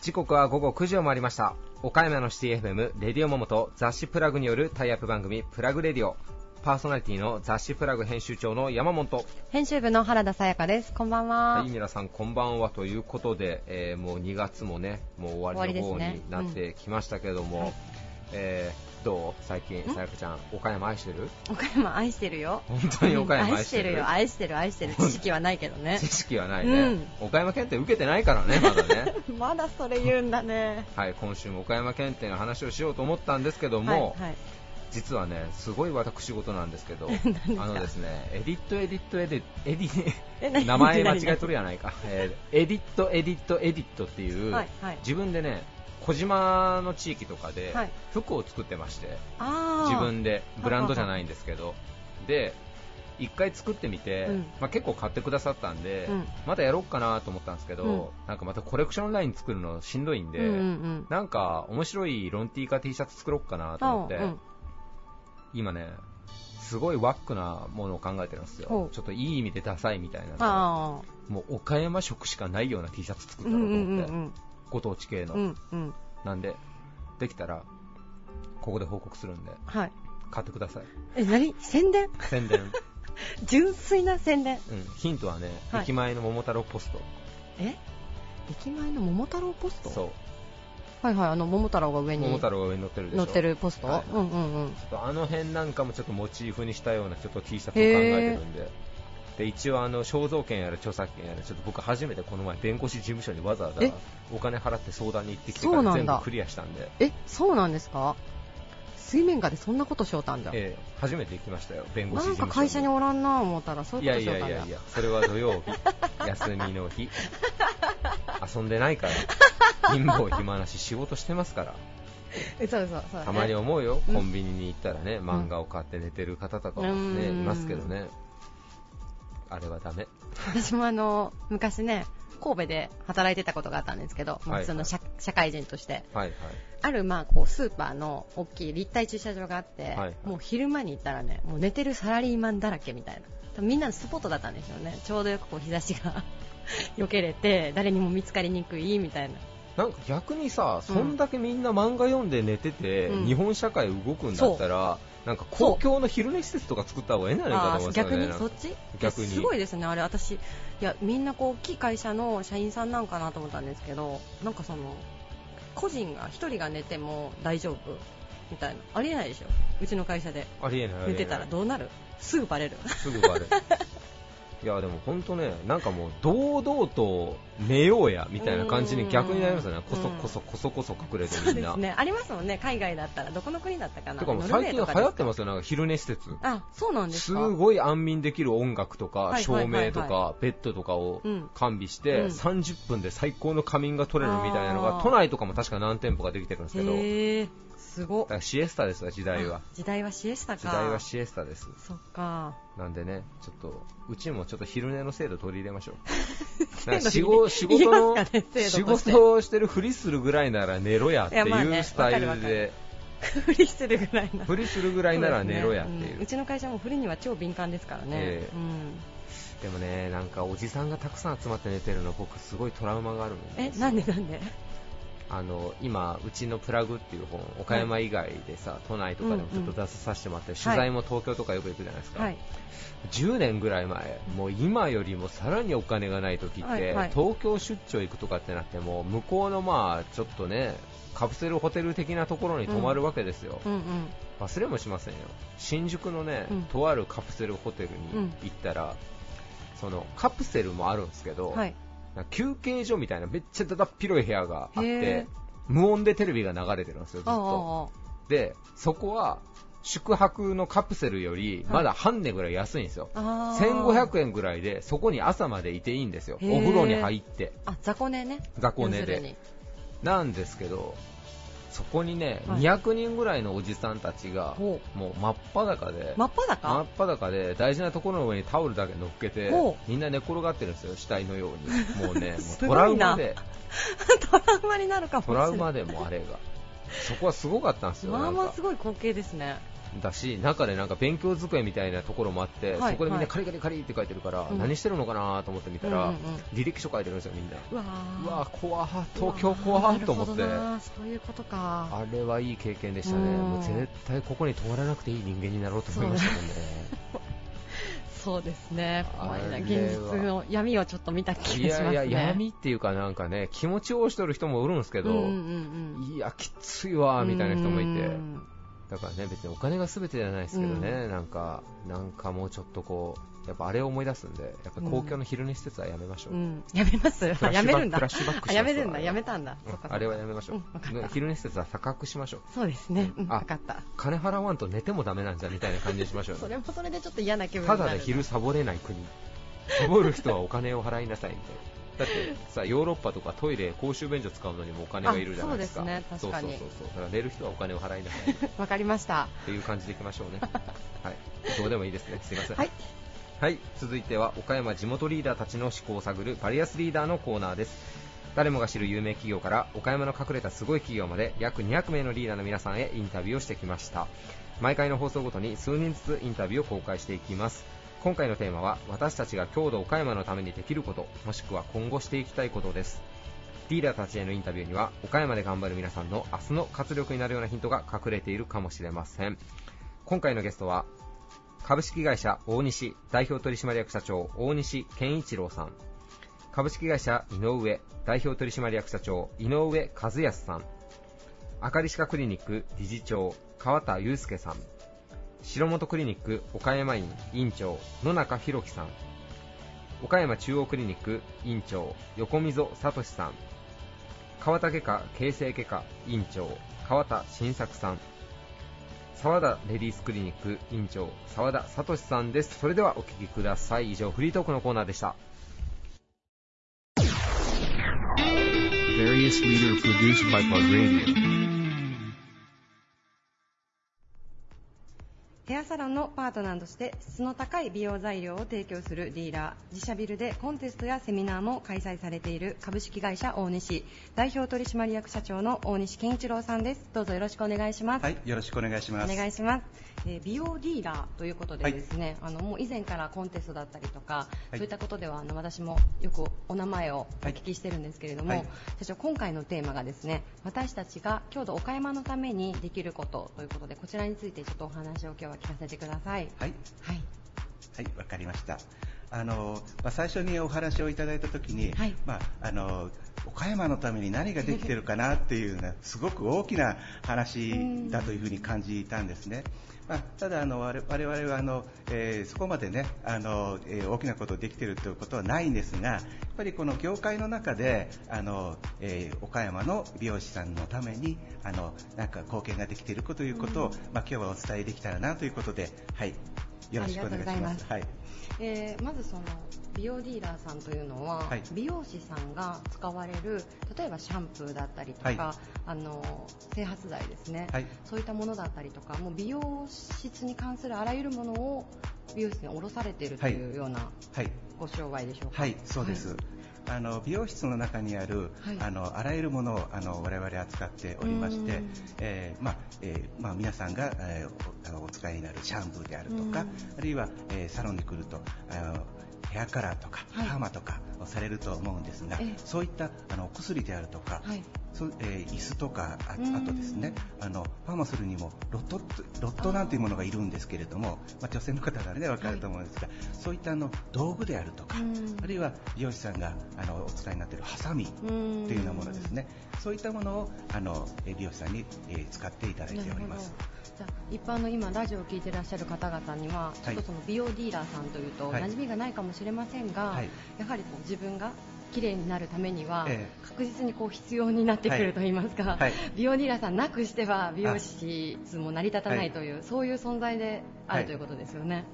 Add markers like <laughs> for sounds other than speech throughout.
時刻は午後9時を回りました。岡山のシティ FM レディオモモと雑誌プラグによるタイアップ番組プラグレディオ。パーソナリティの雑誌プラグ編集長の山本。編集部の原田さやかです。こんばんは。はい皆さんこんばんはということで、えーもう2月もねもう終わりの方になってきましたけれども、はいえーどう？最近さやかちゃん岡山愛してる？岡山愛してるよ。本当に岡山愛愛しててるよ。愛してる、愛してる。知識はないけどね。知。識はないね、うん。岡山県って受けてないからねまだね。<laughs> まだそれ言うんだね。はい今週も岡山県っての話をしようと思ったんですけども、はいはい。実はねすごい私事なんですけど <laughs> あのですねエディットエディットエディエディ名前間何？違えとるやないか、えーエディットエディットエディットっていう、はいはい。自分でね小島の地域とかではい。服を作ってまして、ああ。自分で。ブランドじゃないんですけど。で一回作ってみて、うん。まあ、結構買ってくださったんで、うん。またやろうかなと思ったんですけど、うん。なんかまたコレクションライン作るのしんどいんで、うんうんうん。なんか面白いロン T か T シャツ作ろうかなと思って、今ねすごいワックなものを考えてるんですよ。ちょっといい意味でダサいみたいなあもう岡山色しかないような T シャツ作あ。ったろうと思って、ご当地系の、うん。うんうん。なんでできたらここで報告するんではい。買ってください。え、何？宣伝？宣伝、<laughs> 純粋な宣伝。うん、ヒントはね、はい。駅前の桃太郎ポスト。え？駅前の桃太郎ポスト？そう。はいはい、あの、桃太郎が上に。桃太郎が上に乗ってるでしょ。乗ってるポスト、はい。うんうんうん。ちょっとあの辺なんかもちょっとモチーフにしたようなちょっと T シャツを考えてるんで、で一応あの肖像権やら著作権やらちょっと僕初めてこの前弁護士事務所にわざわざえ？お金払って相談に行ってきてから全部クリアしたんで、え、そうなんですか？水面下でそんなことしようたんじゃん。ええ初めて行きましたよ弁護士なん事務所か会社におらんな思ったらそういいうことしようたんだ。やいやいやいやそれは土曜日休みの日。<laughs> 遊んでないから貧乏暇なし仕事してますから。えそうそうそうたまに思うよ、うん。コンビニに行ったらね、漫画を買って寝てる方とかもね、うん。いますけどね、あれはダメ。私もあの昔ね神戸で働いてたことがあったんですけど、まあはいその社社会人として。はいはい。あるまあこうスーパーの大きい立体駐車場があって、はいもう昼間に行ったらねもう寝てるサラリーマンだらけみたいな。みんなのスポットだったんですよね。ちょうどよくこう日差しが <laughs> 避けれて誰にも見つかりにくいみたいな。なんか逆にさ、そんだけみんな漫画読んで寝てて、うん。日本社会動くんだったら、なんか公共の昼寝施設とか作った方がいいんじゃないかとあ思うんですよね。ー逆に？そっち？逆に。すごいですねあれ。私いやみんなこう大きい会社の社員さんなんかなと思ったんですけどなんかその個人が一人が寝ても大丈夫みたいな。ありえないでしょ。うちの会社で。ありえない。寝てたらどうなる？すぐバレる。すぐバレる。いやでも本当ね、なんかもう堂々と寝ようやみたいな感じに逆になりますよね、こそこそこそこそ隠れてみんな。ね。ありますもんね。海外だったらどこの国だったかな？てかも最近流行ってますよ、なんか昼寝施設。あそうなんですすかごい安眠できる音楽とか、はい照明とはい。か、ベッドとかをうん。完備して、うん。30分で最高の仮眠が取れるみたいなのが、都内とかも確か何店舗かできてるんですけど、すご。っからシエスタですわ、時代は。あ。時代はシエスタか。時代はシエスタです。そっか。なんでね、ちょっと、うちもちょっと昼寝の制度取り入れましょう。<laughs> 仕事仕事の、ね制仕事をしてるふりするぐらいなら寝ろやっていうスタイルで、フリ <laughs> するぐらいなふりするぐらいなら寝ろやっていう。そうん。う。ちの会社もフリには超敏感ですからね、ええ。うん。でもね、なんかおじさんがたくさん集まって寝てるの、僕すごいトラウマがあるんですよえなんでなんで？あの今、うちのプラグっていう本、岡山以外でさ、都内とかでもちょっと出させてもらって、取材も東京とかよく行くじゃないですか、はい10年ぐらい前、もう今よりもさらにお金がない時って、はいはい。東京出張行くとかってなっても、向こうのまあちょっとね、カプセルホテル的なところに泊まるわけですよ、うんうん忘れもしませんよ、新宿のね、うん。とあるカプセルホテルに行ったら、そのカプセルもあるんですけど、はい休憩所みたいなめっちゃだだっ広い部屋があっへてー。無音でテレビが流れてるんですよずっと。あでそこは宿泊のカプセルよりまだ半値ぐらい安いんですよ、ああ。1500円ぐらいでそこに朝までいていいんですよ。お風呂に入って。あ雑魚寝ね。雑魚寝で。なんですけどそこにね、はい。200人ぐらいのおじさんたちがほもう真っ裸で真っ裸？真っ裸で大事なところの上にタオルだけ乗っけてほみんな寝転がってるんですよ死体のように。もうね <laughs> もうすトラウマで。<laughs> トラウマになるかもしトれない。ラウマでもあれが。そこはすごかったんですよまあまあすごい光景ですねだし中でなんか勉強机みたいなところもあって、はいそこでみんはないカリカリカリって書いてるから、うん。何してるのかなと思って見たら、うんうんうん。履歴書書いてるんですよみんな。うわー。怖ー東京怖ーと思って。そういうことか。あれはいい経験でしたね、うん。もう絶対ここに泊まらなくていい人間になろうと思いましたもんね。そう。<laughs> ですね。怖いな現は実の闇をちょっと見た気いがしますね。やいや、闇っていうかなんかね、気持ちをしとる人もおるんですけど、うんうんうん。いや、きついわーみたいな人もいて。う、んだからね、別にお金が全てじゃないですけどね、うなんか、なんかもうちょっとこう、やっぱあれを思い出すんで、やっぱ公共の昼寝施設はやめましょう。うん。やめます？やめるんだ。フラッシュバックします。あやめるんだ。やめたんだ。あれはやめましょう、うん昼寝施設は高くしましょう。そうですね。うんあ分かった。金払わんと寝てもダメなんじゃみたいな感じにしましょう。ね。それもそれでちょっと嫌な気分ただで昼サボれない国。サボる人はお金を払いなさいみたいな。だってさ、ヨーロッパとかトイレ、公衆便所使うのにもお金がいるじゃないですか。あそうですね確かにそうそうそうそう。だから寝る人はお金を払いなさいっわかりましたていう感じでいきましょうね。<laughs> はい。どうでもいいですね。すいません。はい。はい。続いては、岡山地元リーダーたちの思考を探るバリアスリーダーのコーナーです。誰もが知る有名企業から岡山の隠れたすごい企業まで約200名のリーダーの皆さんへインタビューをしてきました毎回の放送ごとに数人ずつインタビューを公開していきます今回のテーマは私たちが郷土岡山のためにできることもしくは今後していきたいことです。リーダーたちへのインタビューには岡山で頑張る皆さんの明日の活力になるようなヒントが隠れているかもしれません。今回のゲストは株式会社大西代表取締役社長大西健一郎さん。株式会社井上代表取締役社長井上和康さん。あかり歯科クリニック理事長川田祐介さん。白本クリニック岡山院院長野中弘樹さん。岡山中央クリニック院長横溝聡さん。川田外科形成外科院長川田新作さん。沢田レディースクリニック院長沢田聡さんです。それではお聞きください。以上フリートークのコーナーでした。ヘアサロンのパートナーとして質の高い美容材料を提供するディーラー自社ビルでコンテストやセミナーも開催されている株式会社大西代表取締役社長の大西健一郎さんです。どうぞよろしくお願いします、はい、よろしくお願いします。お願いします、えー美容ディーラーということでですね、あのもう以前からコンテストだったりとか、いそういったことではあの私もよくお名前をお聞きしてるんですけれども、はい社長今回のテーマがですね私たちが郷土岡山のためにできることということでこちらについてちょっとお話を今日は聞かせてくださいはい、はいはい、わかりました。あの、まあ、最初にお話をいただいたときに、はいまあ、あの、岡山のために何ができてるかなっていうね、すごく大きな話だというふうに感じたんですね。まあ、ただあの我我々はあの、えーそこまでねあの、えー大きなことできてるということはないんですがやっぱりこの業界の中であの、えー岡山の美容師さんのためにあのなんか貢献ができているということを、まあ、今日はお伝えできたらなということで、はい、よろしくお願いしま。ますす。はい。えーまずその美容ディーラーさんというのは、はい。美容師さんが使われる例えばシャンプーだったりとか、はい。あの整髪剤ですね、はい。そういったものだったりとかもう美容室に関するあらゆるものを美容室に卸されているというようなはい。ご商売でしょうか？はい、そうです。はい。あの美容室の中にある、はい。あのあらゆるものをあの我々扱っておりましてうん、えーまあえーまあ、皆さんが、えーお使いになるシャンプーであるとか、うん。あるいは、えーサロンに来るとあのヘアカラーとか、はい。パーマとかをされると思うんですが、ええ。そういったあのお薬であるとか、はいそえー椅子とかああうん。とですねあのパーマするにもロットロットなんていうものがいるんですけれども、まあ、女性の方ならね分かると思うんですが、そういったあの道具であるとか、うん。あるいは美容師さんがあのお使いになっているハサミとうん。いうようなものですね。そういったものをあのえ美容師さんに、えー使っていただいております。じゃあ一般の今ラジオを聞いてらっしゃる方々にはちょっとその美容ディーラーさんというとはい。馴染みがないかもしれませんが、はい。やはりこう自分が綺麗になるためにはえ確実にこう必要になってくると言いますか、はい。美容ディーラーさんなくしては美容師も成り立たないという、そういう存在であはいるということですよね。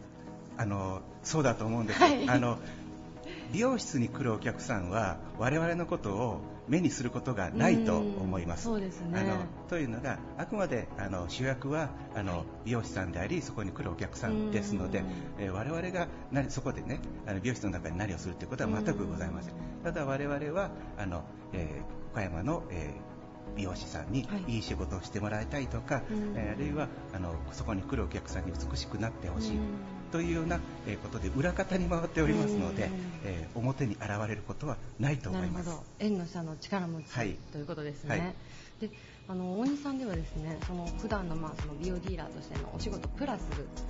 あのそうだと思うんです、はい。あの美容室に来るお客さんは我々のことを目にすることがないと思います。うんそうですね。あのというのがあくまであの主役はあの美容師さんでありそこに来るお客さんですのでうん、えー我々が何そこでねあの美容室の中で何をするということは全くございません。ただ我々はあの、えー岡山の、えー美容師さんにはい。いい仕事をしてもらいたいとか、うん。えーあるいはあのそこに来るお客さんに美しくなってほしい、うんというようなえーことで裏方に回っておりますので、うん。えー表に現れることはないと思います。縁の下の力持ち、はい。ということですね、はい。であの大西さんではですねその普段のまあその美容ディーラーとしてのお仕事プラス、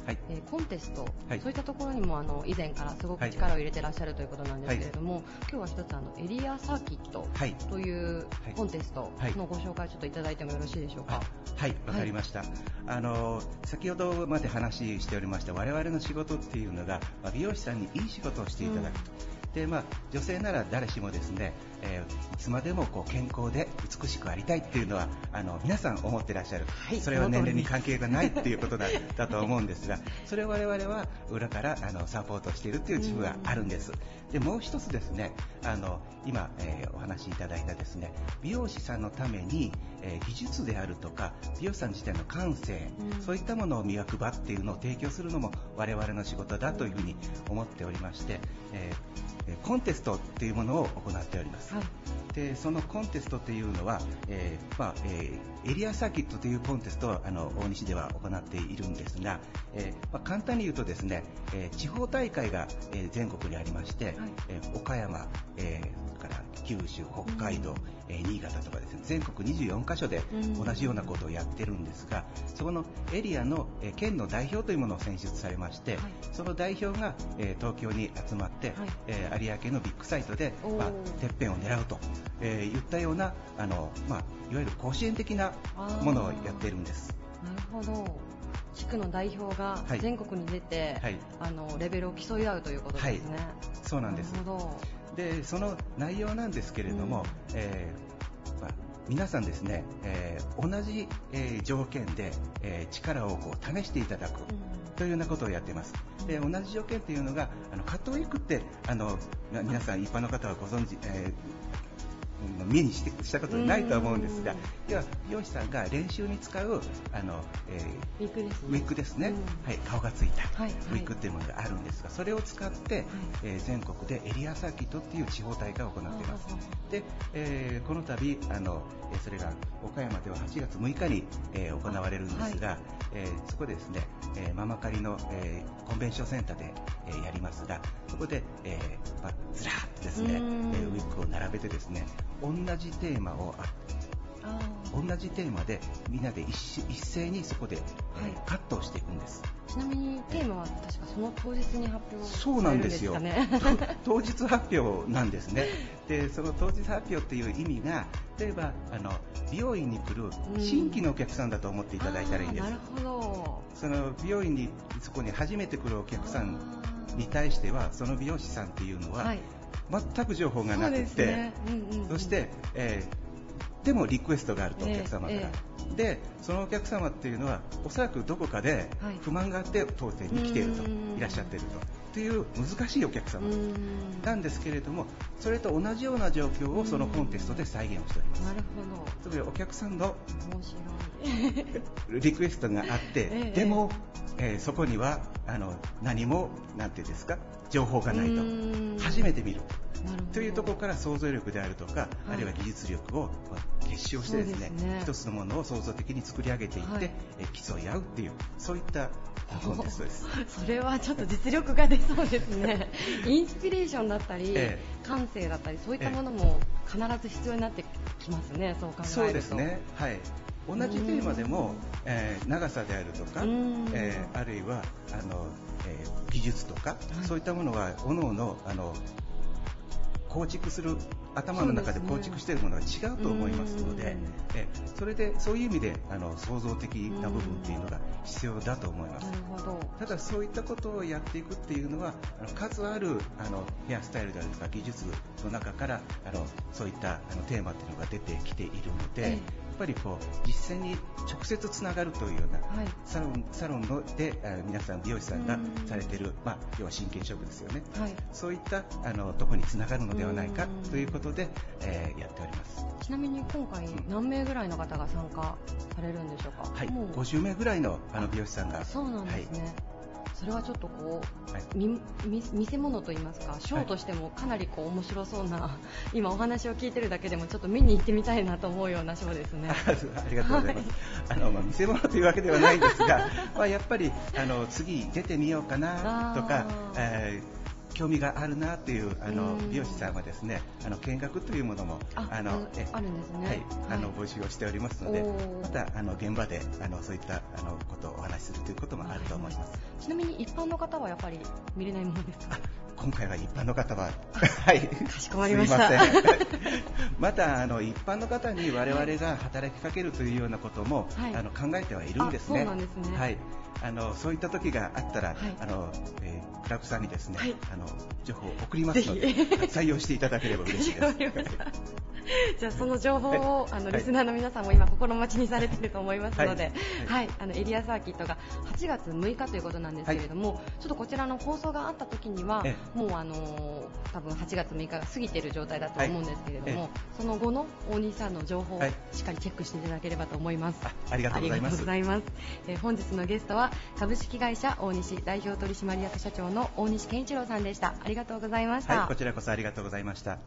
はい。えーコンテスト、はい。そういったところにもあの以前からすごく力を入れてらっしゃるということなんですけれども、今日は一つあのエリアサーキットはい。というはい。コンテストのご紹介ちょっといただいてもよろしいでしょうか、あはい、わかりました、あの先ほどまで話しておりました我々の仕事っていうのがまあ美容師さんにいい仕事をしていただくと、でまあ、女性なら誰しもですね、えーいつまでもこう健康で美しくありたいっていうのはあの皆さん思ってらっしゃる、はいそれは年齢に関係がないっていうことだだと思うんですがそれを我々は裏からあのサポートしているっていう自負があるんです、でもう一つですねあの今、えーお話しいただいたですね美容師さんのために、えー技術であるとか美容師さん自体の感性、うん。そういったものを磨く場っていうのを提供するのも我々の仕事だというふうに思っておりまして、えーえーコンテストっていうものを行っております、はい。でそのコンテストというのは、えーまあえーエリアサーキットというコンテストをあの大西では行っているんですが、えーまあ、簡単に言うとですね、えー地方大会が、えー全国にありまして、えー岡山、えーから九州、北海道、えー新潟とかですね全国24カ所でうん。同じようなことをやってるんですが、そこのエリアの、えー県の代表というものを選出されまして、はい。その代表が、えー東京に集まって、はい。えー有明のビッグサイトで、まあ、てっぺんを狙うと、えー言ったようなあの、まあ、いわゆる甲子園的なものをやっているんです。なるほど。地区の代表がはい。全国に出て、はい。あのレベルを競い合うということですね、そうなんです。でその内容なんですけれども、うん。えーまあ皆さんですね、えー同じ、えー条件で、えー力をこう試していただく、ど、というようなことをやっています。で同じ条件というのが、あのカットウィークってあのな皆さん一般の方はご存知、え目にしてしたことないとは思うんですがうん、では美容師さんが練習に使うあの、えーウィッグですね。ウィッグですね、うん。はい、顔がついたはいウィッグっていうものがあるんですが、それを使って、えー全国でエリアサーキットっていう地方大会を行っています。で、えーこの度あの、えーそれが岡山では8月6日に、えー行われるんですが、えーそこでですね、えーママカリの、えーコンベンションセンターで、えーやりますが、そこで、えーまあずらーっとですね、えうん。ーウィッグを並べてですね、同じテーマをああ同じテーマでみんなで一し一斉にそこで、えーはい。カットをしていくんです。ーちなみにテーマは確かその当日に発表そうなんですよ。<laughs> 当日発表なんですね。でその当日発表っていう意味が例えばあの美容院に来る新規のお客さんだと思っていただいたらいいんです、なるほど。その美容院にそこに初めて来るお客さんに対してはその美容師さんっていうのは、はい全く情報がなくて、ですね。うんうんうん。そして、えーでもリクエストがあると、おええ客様から、えでそのお客様っていうのはおそらくどこかではい。不満があって当店に来ていると、うん。いらっしゃっていると。という難しいお客様。なんですけれどもそれと同じような状況をそのコンテストで再現をしております。なるほど。つまりお客さんの <laughs> リクエストがあって、ええ。でも、えーそこにはあの何もなんていうんですか情報がないと。初めて見る。というところから想像力であるとか、はい。あるいは技術力をまあ結晶してですねね。一つのものを創造的に作り上げていって、はい。えー競い合うっていうそういったコンテストです。<laughs> それはちょっと実力が出そうですね。<laughs> インスピレーションだったり、え。感性だったりそういったものも必ず必要になってきますねそう考えると。そうですね、はい、同じテーマでも、えー長さであるとか、うん。えーあるいはあの、えー技術とか、はい。そういったものは各々あの構築する頭の中で構築しているものは違うと思いますのでうん。えーそれでそういう意味であの創造的な部分っていうのが必要だと思います。な。るほど。ただそういったことをやっていくっていうのはあの数あるあのヘアスタイルであるとか技術の中からあのそういったあのテーマっていうのが出てきているので、ぱりこう実践に直接つながるというような、はい。サロンサロンのであ皆さん美容師さんがうんされている、まあ、要は真剣勝負ですよね。はい。そういったあのとこにつながるのではないかうんということで、えーやっております。ちなみに今回何名ぐらいの方が参加されるんでしょうか？はい、もう。50名ぐらいのあの美容師さんが。そうなんですね、それはちょっとこう、はいみみ見せ物といいますかショーとしてもかなりこう面白そうな、<laughs> 今お話を聞いてるだけでもちょっと見に行ってみたいなと思うようなショーですね。<laughs> ありがとうございます。あのまあ見せ物というわけではないんですが、<laughs> まあやっぱりあの次出てみようかなとかえー興味があるなっていうあのうん美容師さんはですね、あの見学というものもああのあえあるんですね。はい、あのはい。募集をしておりますのでまたあの現場であのそういったあのことをお話しするということもあると思います。ちなみに一般の方はやっぱり見れないものですか？今回は一般の方は、<laughs> はい、かしこまりました。ません。<laughs> またあの一般の方に我々が働きかけるというようなことも、はい。あの考えてはいるんですね。あそうなんですね。はい。あのそういった時があったら、はい。あの、えークラブさんにですね、はい。あの情報を送りますので採用していただければ嬉しいです。<laughs> じゃあその情報を、あのはい。リスナーの皆さんも今心待ちにされていると思いますので、は、はい。い。あのエリアサーキットが8月6日ということなんですけれども、ちょっとこちらの放送があった時にはえもうあのー多分8月6日が過ぎている状態だと思うんですけれども、はい。その後の大西さんの情報をはい。しっかりチェックしていただければと思います。あありがとうございます。ありがとうございます。えー本日のゲストは株式会社大西代表取締役社長の大西健一郎さんでした。ありがとうございました。はい、こちらこそありがとうございました。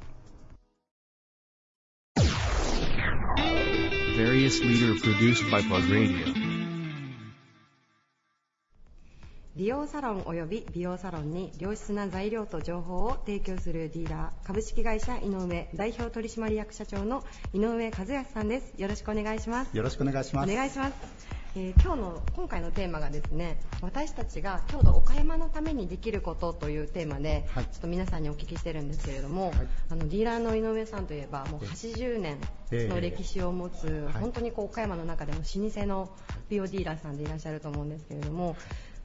美容サロン及び美容サロンに良質な材料と情報を提供するディーラー株式会社井上代表取締役社長の井上和康さんですよろしくお願いしますよろしくお願いします。お願いします、えー今日の今回のテーマがですね私たちが郷土岡山のためにできることというテーマで、はい。ちょっと皆さんにお聞きしてるんですけれども、はい。あのディーラーの井上さんといえばもうええ。80年ええの歴史を持つ、はい本当にこう岡山の中でも老舗の美容ディーラーさんでいらっしゃると思うんですけれども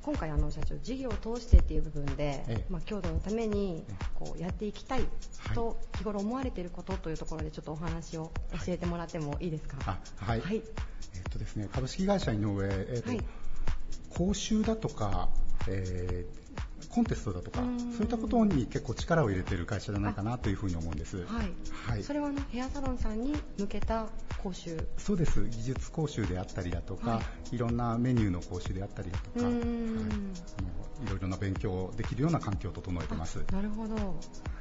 今回あの社長事業を通してっていう部分で、ええ。まあ、郷土のためにこうやっていきたいと日頃思われていることというところでちょっとお話を教えてもらってもいいですか、あはい、はい。えっとですね、株式会社井上、えっとはい。講習だとか、えーコンテストだとかうん。そういったことに結構力を入れている会社じゃないかなというふうに思うんです。はい。はい。それはあのヘアサロンさんに向けた講習？そうです。技術講習であったりだとか、、はい。ろんなメニューの講習であったりだとか、はい、あのいろいろな勉強できるような環境を整えてます。あなるほど。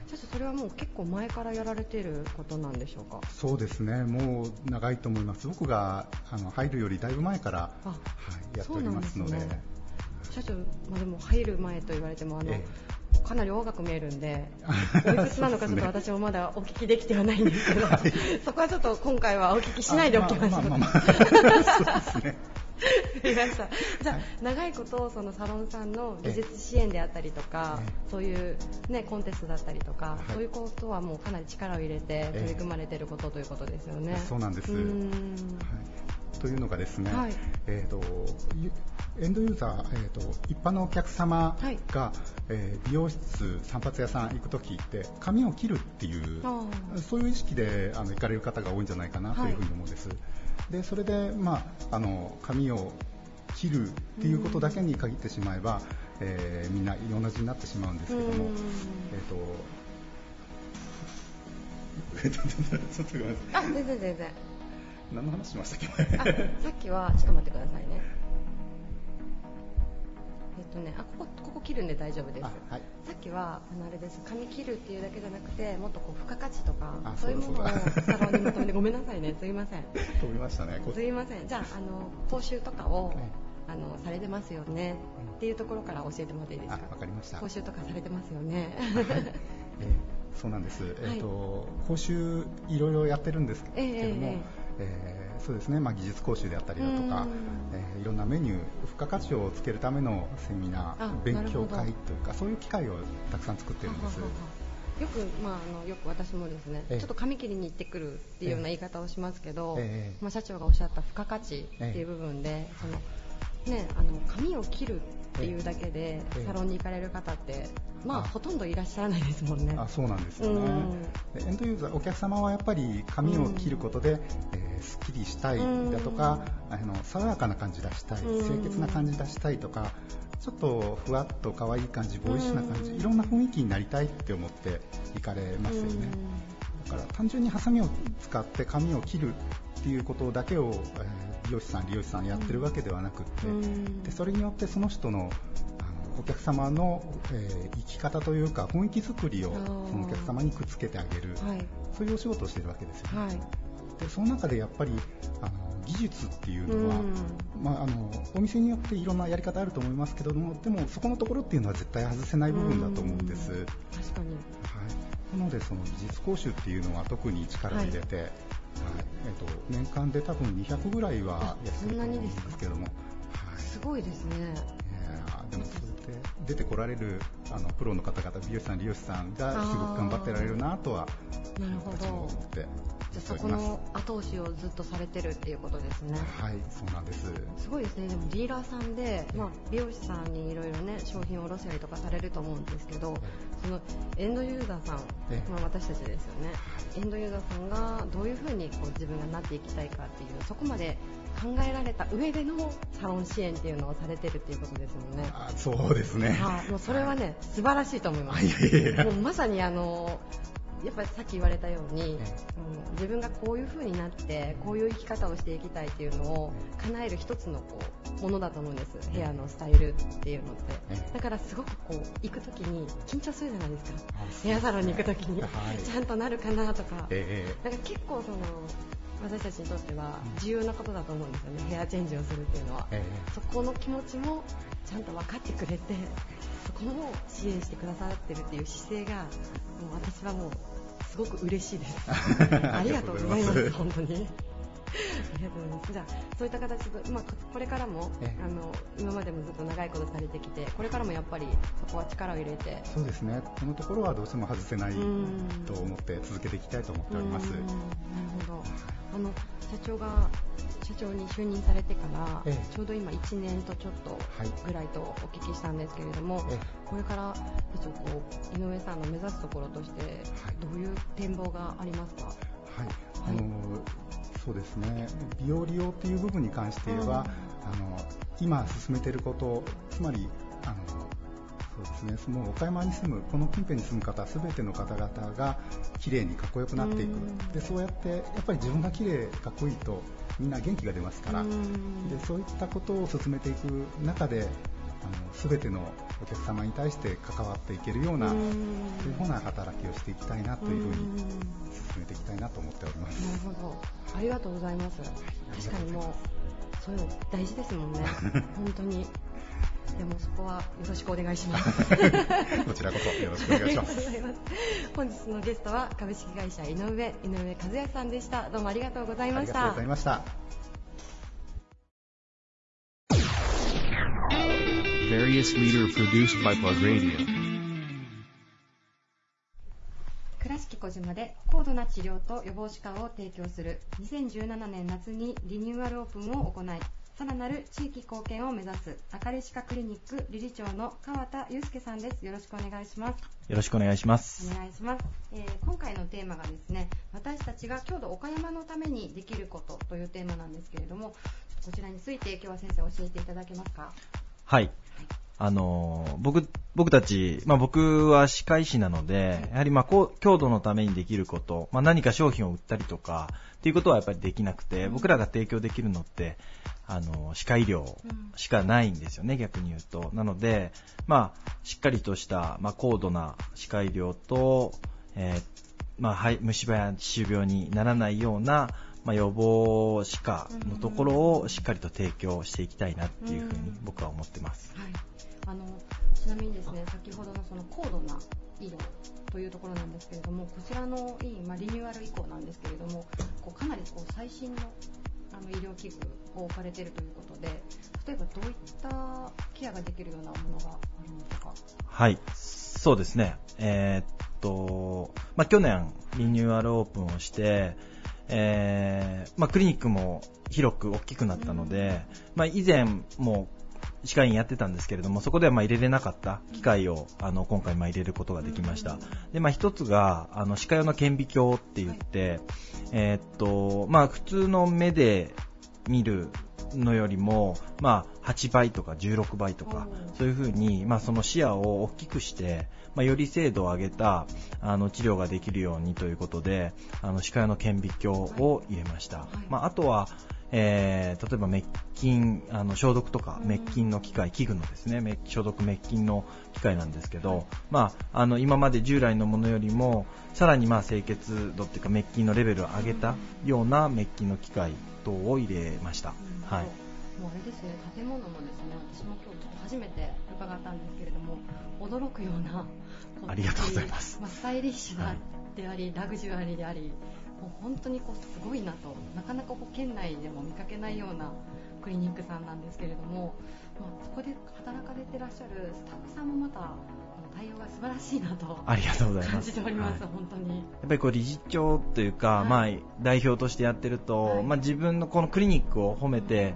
社長それはもう結構前からやられていることなんでしょうか？そうですね、もう長いと思います、僕があの入るよりだいぶ前から、あはい、やっておりますので、社長、まあ、でも入る前と言われてもあの、えかなり若く見えるんで <laughs> おいくつなのかちょっと私もまだお聞きできてはないんですけど、はい。そこはちょっと今回はお聞きしないでおきましょう。あまあまあまあまあ。そうですね。わかりました。じゃあ、はい。長いことそのサロンさんの技術支援であったりとか、ええ。そういう、ね、コンテストだったりとか、はい。そういうことはもうかなり力を入れてえ取り組まれていることということですよね。そうなんですというのがですね、はい。えー、とゆエンドユーザー、えー、と一般のお客様はい。が、えー美容室、散髪屋さん行くときって髪を切るっていうそういう意識であの行かれる方が多いんじゃないかなというふうに思うんです、でそれで、まあ、あの髪を切るっていうことだけに限ってしまえば、えーみんな同じになってしまうんですけども、うん。えっ、と <laughs> ちょっとごめんなさい。あ全然全然何の話しましたっけ？あさっきはちょっと待ってくださいね。えっとねあここここ切るんで大丈夫です。あはい。さっきはあのあれです。髪切るっていうだけじゃなくてもっとこう付加価値とかあそういうものをサロンに求めてごめんなさいね。すいません。飛びましたね。こすいません。じゃああの講習とかを、はい。あのされてますよね。っていうところから教えてもらっていいですあかわかりました。講習とかされてますよね。えーそうなんです、えーと講習いろいろやってるんですけども、ええええーそうですね、まあ、技術講習であったりだとかうん、えーいろんなメニュー付加価値をつけるためのセミナあー勉強会というかそういう機会をたくさん作ってるんです。はははは。よく、まあ、あのよく私もですね、ええ。ちょっと髪切りに行ってくるっていうような言い方をしますけど、ええ。まあ、社長がおっしゃった付加価値っていう部分で、そのね、あの髪を切るっていうだけでええ。サロンに行かれる方って、まあ、あ。ほとんどいらっしゃらないですもんね。あそうなんですよね。うん。でエンドユーザーお客様はやっぱり髪を切ることで、えーすっきりしたいだとか、あの爽やかな感じ出したい、うん。清潔な感じ出したいとかちょっとふわっと可愛い感じボーイッシュな感じ、うん。いろんな雰囲気になりたいって思って行かれますよね、だから単純にハサミを使って髪を切るっていうことだけを、えー美容師さん、理容師さんやってるわけではなくって、うん。でそれによってその人のあのお客様の、えー生き方というか雰囲気作りをそのお客様にくっつけてあげる、はい。そういうお仕事をしてるわけですよね。はい。でその中でやっぱりあの技術っていうのは、うん。まあ、あのお店によっていろんなやり方あると思いますけどもでもそこのところっていうのは絶対外せない部分だと思うんです、はい、確かに。なのでその技術講習っていうのは特に力を入れて、はい。えっと年間で多分200ぐらいはあやってると思うんですけども、はい。すごいですね。いやーでもそうやって出てこられるあのプロの方々美容師さん利用師さんがすごく頑張ってられるなとはなるほど。思ってじゃあそこの後押しをずっとされてるっていうことですね。はいそうなんです。すごいですね、でもディーラーさんで、まあ、美容師さんにいろいろね商品を卸したりとかされると思うんですけど、そのエンドユーザーさん、ええ。まあ、私たちですよね、エンドユーザーさんがどういうふうにこう自分がなっていきたいかっていう、そこまで考えられた上でのサロン支援っていうのをされてるっていうことですもんね。あそうですねはい、もうそれはね、素晴らしいと思います。いやいやいやもうまさにあのやっぱりさっき言われたように、えうん自分がこういう風になってこういう生き方をしていきたいっていうのを叶える一つのこうものだと思うんです。ヘアのスタイルっていうのって。えだからすごくこう行く時に緊張するじゃないですか。あヘアサロンに行く時に、はい。ちゃんとなるかなとか。えだから結構その私たちにとっては重要なことだと思うんですよね。ヘアチェンジをするっていうのは。ええ。そこの気持ちもちゃんと分かってくれてそこも支援してくださってるっていう姿勢がもう私はもうすごく嬉しいで <laughs> す。ありがとうございます本当にありがとうございます。じゃあそういった形で、まあ、これからもええ。あの今までもずっと長いことされてきてこれからもやっぱりそこは力を入れて。そうですね。このところはどうしても外せないうん。と思って続けていきたいと思っております。うんなるほど。あの社長が社長に就任されてから、ええ。ちょうど今1年とちょっとはい。ぐらいとお聞きしたんですけれども、ええ。これから社長こう井上さんの目指すところとしてはい。どういう展望がありますか、はい、あのそうですね。美容利用っていう部分に関して言えば、あの今進めていることつまりあのそうですね。その岡山に住むこの近辺に住む方すべての方々が綺麗にかっこよくなっていく。うん。でそうやってやっぱり自分が綺麗かっこいいとみんな元気が出ますから。うん。でそういったことを進めていく中であの全てのお客様に対して関わっていけるようなそううんいうふうな働きをしていきたいなというふうにうん。進めていきたいなと思っております。なるほど。ありがとうございます。確かにもうそういうの大事ですもんね。<laughs> 本当に。でもそこはよろしくお願いします。<laughs> こちらこそよろしくお願いします。ありがとうございます。本日のゲストは株式会社井上井上和也さんでした。どうもありがとうございました。ありがとうございました。Various leader produced by Plug Radio. 倉敷小島で高度な治療と予防歯科を提供する2017年夏にリニューアルオープンを行いさらなる地域貢献を目指す赤レ歯科クリニック理事長の川田祐介さんですよろしくお願いしますよろしくお願いします。お願いします、えー今回のテーマがですね私たちが郷土岡山のためにできることというテーマなんですけれどもこちらについて今日は先生教えていただけますか？はい。あのー僕、僕たち、まあ僕は歯科医師なので、やはりまあ強度のためにできること、まあ何か商品を売ったりとか、っていうことはやっぱりできなくて、僕らが提供できるのって、あのー歯科医療しかないんですよね、逆に言うと。なので、まあ、しっかりとした、まあ高度な歯科医療と、えーまあ、はい虫歯や歯周病にならないような、まあ、予防歯科のところをしっかりと提供していきたいなっていうふうに僕は思ってます。はい、あのちなみにですね先ほどのその高度な医療というところなんですけれどもこちらの医院、まあ、リニューアル以降なんですけれどもこうかなりこう最新のあの医療器具を置かれているということで例えばどういったケアができるようなものがあるんでしょうか？はい、そうですね。えーっと、まあ、去年リニューアルオープンをして、えーまあ、クリニックも広く大きくなったので、まあ、以前も歯科医院やってたんですけれども、そこではまあ入れれなかった機械をあの今回まあ入れることができました。で、まあ一つが、あの歯科用の顕微鏡って言って、えーっと、まあ普通の目で見るのよりも、まあ8倍とか16倍とか、そういうふうに、まあその視野を大きくして、まあより精度を上げた、あの治療ができるようにということで、あの歯科用の顕微鏡を入れました。まああとは、えー例えば滅菌あの消毒とか滅菌の機械、器具のですね滅消毒滅菌の機械なんですけど、まあ、あの今まで従来のものよりもさらにまあ清潔度っていうか滅菌のレベルを上げたような滅菌の機械等を入れました。はい。もうあれですね、建物もですね、私も今日ちょっと初めて伺ったんですけれども、驚くような、こありがとうございます。あ、スタイリッシュなであり、ラグジュアリーであり、もう本当にこうすごいなと、なかなかこう県内でも見かけないようなクリニックさんなんですけれども、まあ、そこで働かれてらっしゃるスタッフさんもまた、対応が素晴らしいなとありがとうございます。感じております、はい。本当に。やっぱりこう理事長というか、はい。まあ、代表としてやってると、はい。まあ、自分のこのクリニックを褒めて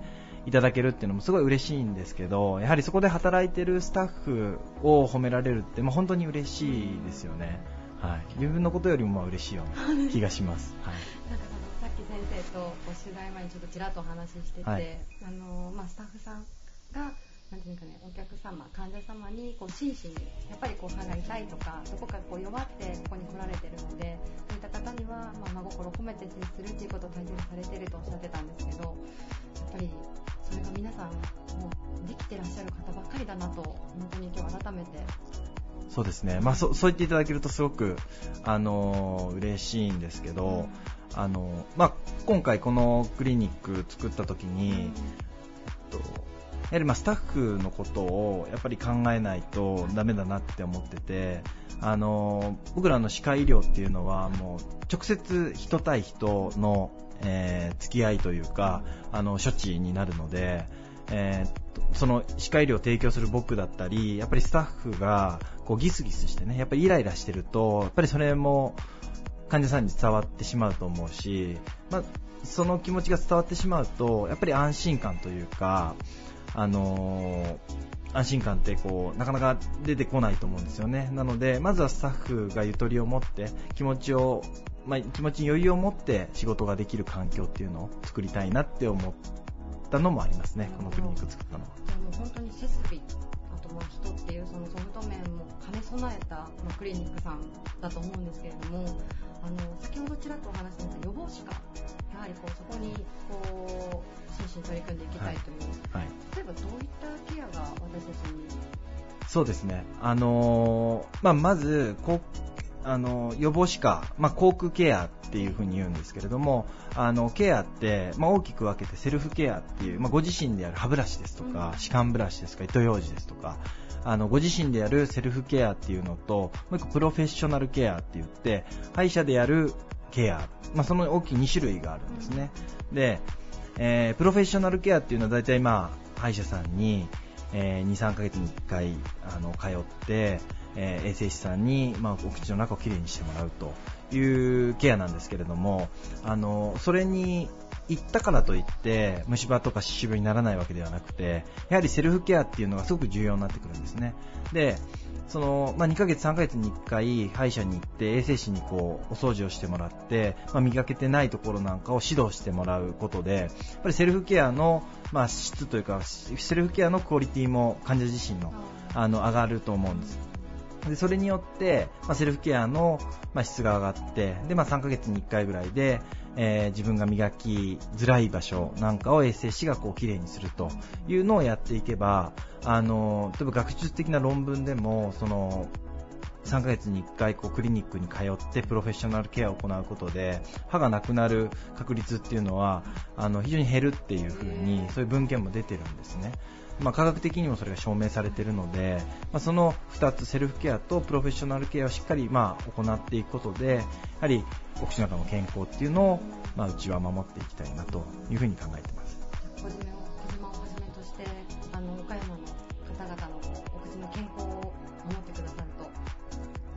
いただけるっていうのもすごい嬉しいんですけどやはりそこで働いてるスタッフを褒められるって、まあ、本当に嬉しいですよね、はい、自分のことよりもまあ嬉しいような気がします、はい。なんかそのさっき先生と取材前にちょっとちらっとお話ししてて、はい。あのまあ、スタッフさんがなんていうかね、お客様、患者様にこう真摯にやっぱりこう歯が痛いとかどこかこう弱ってここに来られてるのでそういった方には、まあ、真心込めて接するっていうことを大切にされてるとおっしゃってたんですけどやっぱりそれが皆さんもうできてらっしゃる方ばっかりだなと本当に今日改めて。そうですね、まあ、そそう言っていただけるとすごく、あのー嬉しいんですけど、あのまあ、今回このクリニック作った時に、えっとやはりまあスタッフのことをやっぱり考えないとダメだなって思ってて、あの僕らの歯科医療っていうのはもう直接人対人の、えー付き合いというかあの処置になるので、えーその歯科医療を提供する僕だったりやっぱりスタッフがこうギスギスしてねやっぱりイライラしてるとやっぱりそれも患者さんに伝わってしまうと思うし、まあ、その気持ちが伝わってしまうとやっぱり安心感というか、あのー安心感ってこうなかなか出てこないと思うんですよね。なので、まずはスタッフがゆとりを持って気持ちを、まあ、気持ちに余裕を持って仕事ができる環境っていうのを作りたいなって思ったのもありますね。このクリニック作ったのは。本当に設備あとまあ人っていうそのソフト面も兼ね備えた、まあ、クリニックさんだと思うんですけれどもあの先ほどちらっとお話しました予防歯科やはりこうそこにこう真摯に取り組んでいきたいという、はい。例えばどういったケアが私たちに？そうですね。あのーまあ、まず、こうあの予防歯科、まあ、口腔ケアっていうふうに言うんですけれども、あのケアって、まあ、大きく分けてセルフケアっていう、まあ、ご自身でやる歯ブラシですとか、歯間ブラシですとか、糸ようじですとか、あのご自身でやるセルフケアっていうのと、もう一個プロフェッショナルケアって言って、歯医者でやるケア、まあ、その大きい2種類があるんですね。で、えープロフェッショナルケアっていうのは大体まあ歯医者さんに、えー2、3ヶ月に1回あの通って、えー衛生士さんに、まあ、お口の中をきれいにしてもらうというケアなんですけれどもあのそれに行ったからといって虫歯とか歯周病にならないわけではなくてやはりセルフケアっていうのがすごく重要になってくるんですね。でその、まあ、2ヶ月、3ヶ月に1回歯医者に行って衛生士にこうお掃除をしてもらって、まあ、磨けてないところなんかを指導してもらうことでやっぱりセルフケアの、まあ、質というかセルフケアのクオリティも患者自身のあの上がると思うんです。でそれによって、まあ、セルフケアの、まあ、質が上がってで、まあ、3ヶ月に1回ぐらいで、えー自分が磨きづらい場所なんかを衛生士がこうきれいにするというのをやっていけばあの例えば学術的な論文でもその3ヶ月に1回こうクリニックに通ってプロフェッショナルケアを行うことで歯がなくなる確率っていうのはあの非常に減るっていう風にそういう文献も出てるんですね。まあ、科学的にもそれが証明されているので、まあ、その2つセルフケアとプロフェッショナルケアをしっかりまあ行っていくことでやはりお口の中の健康っていうのを、まあ、うちは守っていきたいなというふうに考えています。小島を小島をはじめとしてあの岡山の方々のお口の健康を守ってくださると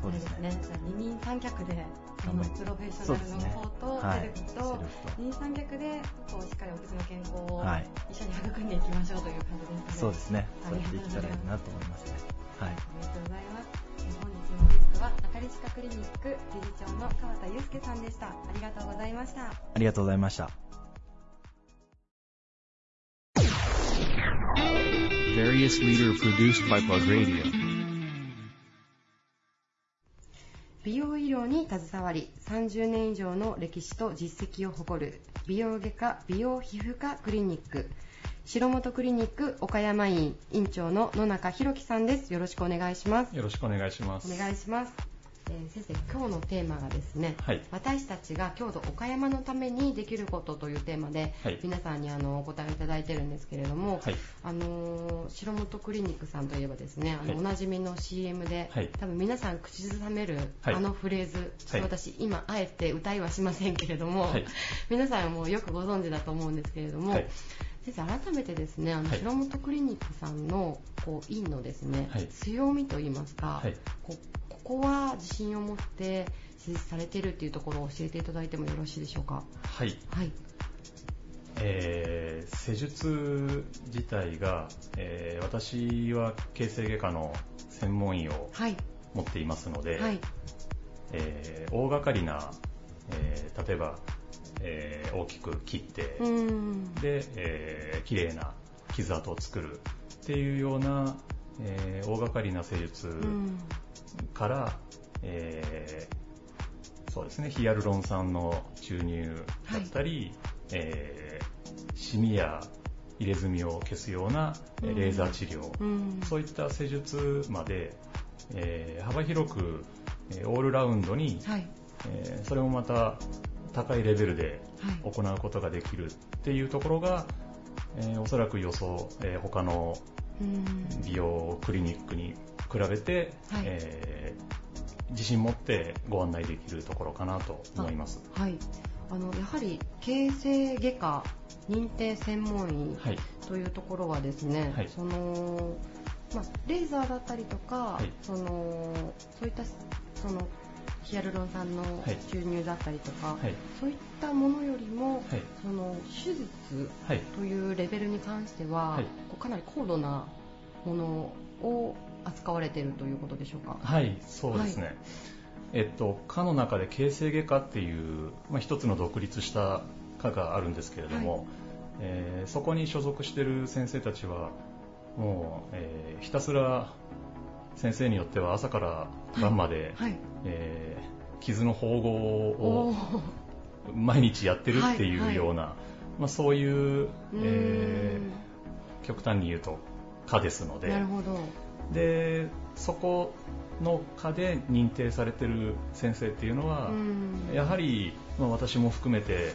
そうですねじゃあ二人三脚であのプロフェッショナルの方とはいセルフと二人三脚でこうしっかりお口の健康をはい一緒に育んでいきましょうという感じですね。そうですね。あそうやっていけたらいいなと思いますね。はい。ありがとうございます。え本日のゲストは中西歯科クリニック理事長の川田祐介さんでした。ありがとうございました。ありがとうございました。Various leader produced by Plug Radio. 美容医療に携わり30年以上の歴史と実績を誇る美容外科美容皮膚科クリニック白本クリニック岡山院院長の野中弘樹さんです。よろしくお願いします。よろしくお願いします。お願いします、えー先生今日のテーマがですね、はい。私たちが郷土岡山のためにできることというテーマで、はい。皆さんにあのお答えいただいてるんですけれども、はい。あのー白本クリニックさんといえばですねあの、はい。おなじみの CM で、はい。多分皆さん口ずさめる、はい。あのフレーズ私、今あえて歌いはしませんけれども、はい。皆さんもよくご存知だと思うんですけれども、はい。先生改めてですねあの、はい。白本クリニックさんのこう院のですね、はい。強みといいますか、はい。こここは自信を持って施術されているっていうところを教えていただいてもよろしいでしょうか？はい。はい。えー施術自体が、えー私は形成外科の専門医をはい。持っていますので、はい。えー大掛かりな、えー例えば、えー大きく切って、で、えー綺麗な傷跡を作るっていうような、えー大掛かりな施術うんから、えーそうですね、ヒアルロン酸の注入だったり、えーシミや入れ墨を消すようなレーザー治療、うん。そういった施術まで、えー幅広く、えーオールラウンドに、はい。えーそれもまた高いレベルではい。行うことができるっていうところが、えーおそらく予想、えー他のうん。美容クリニックに比べて、はいえー自信持ってご案内できるところかなと思います。はいあのやはり形成外科認定専門医はい。というところはですね、はいそのまあ、レーザーだったりとか、はいそのそういったそのヒアルロン酸のはい注入だったりとか、はい。そういったものよりも、はい。その手術はい。というレベルに関しては、はいかなり高度なものを扱われているということでしょうか？はい、そうですね。えっと、科の中で形成外科っていう、まあ、一つの独立した科があるんですけれども、はえーそこに所属している先生たちは、もう、えーひたすら先生によっては朝から晩まで、はい。えー傷の縫合おをー毎日やってるっていはいはいうような、まあ、そういう、うえーー極端に言うと科ですのんでなるほど。でそこの科で認定されてる先生っていうのは、うん。やはり、まあ、私も含めて、うん。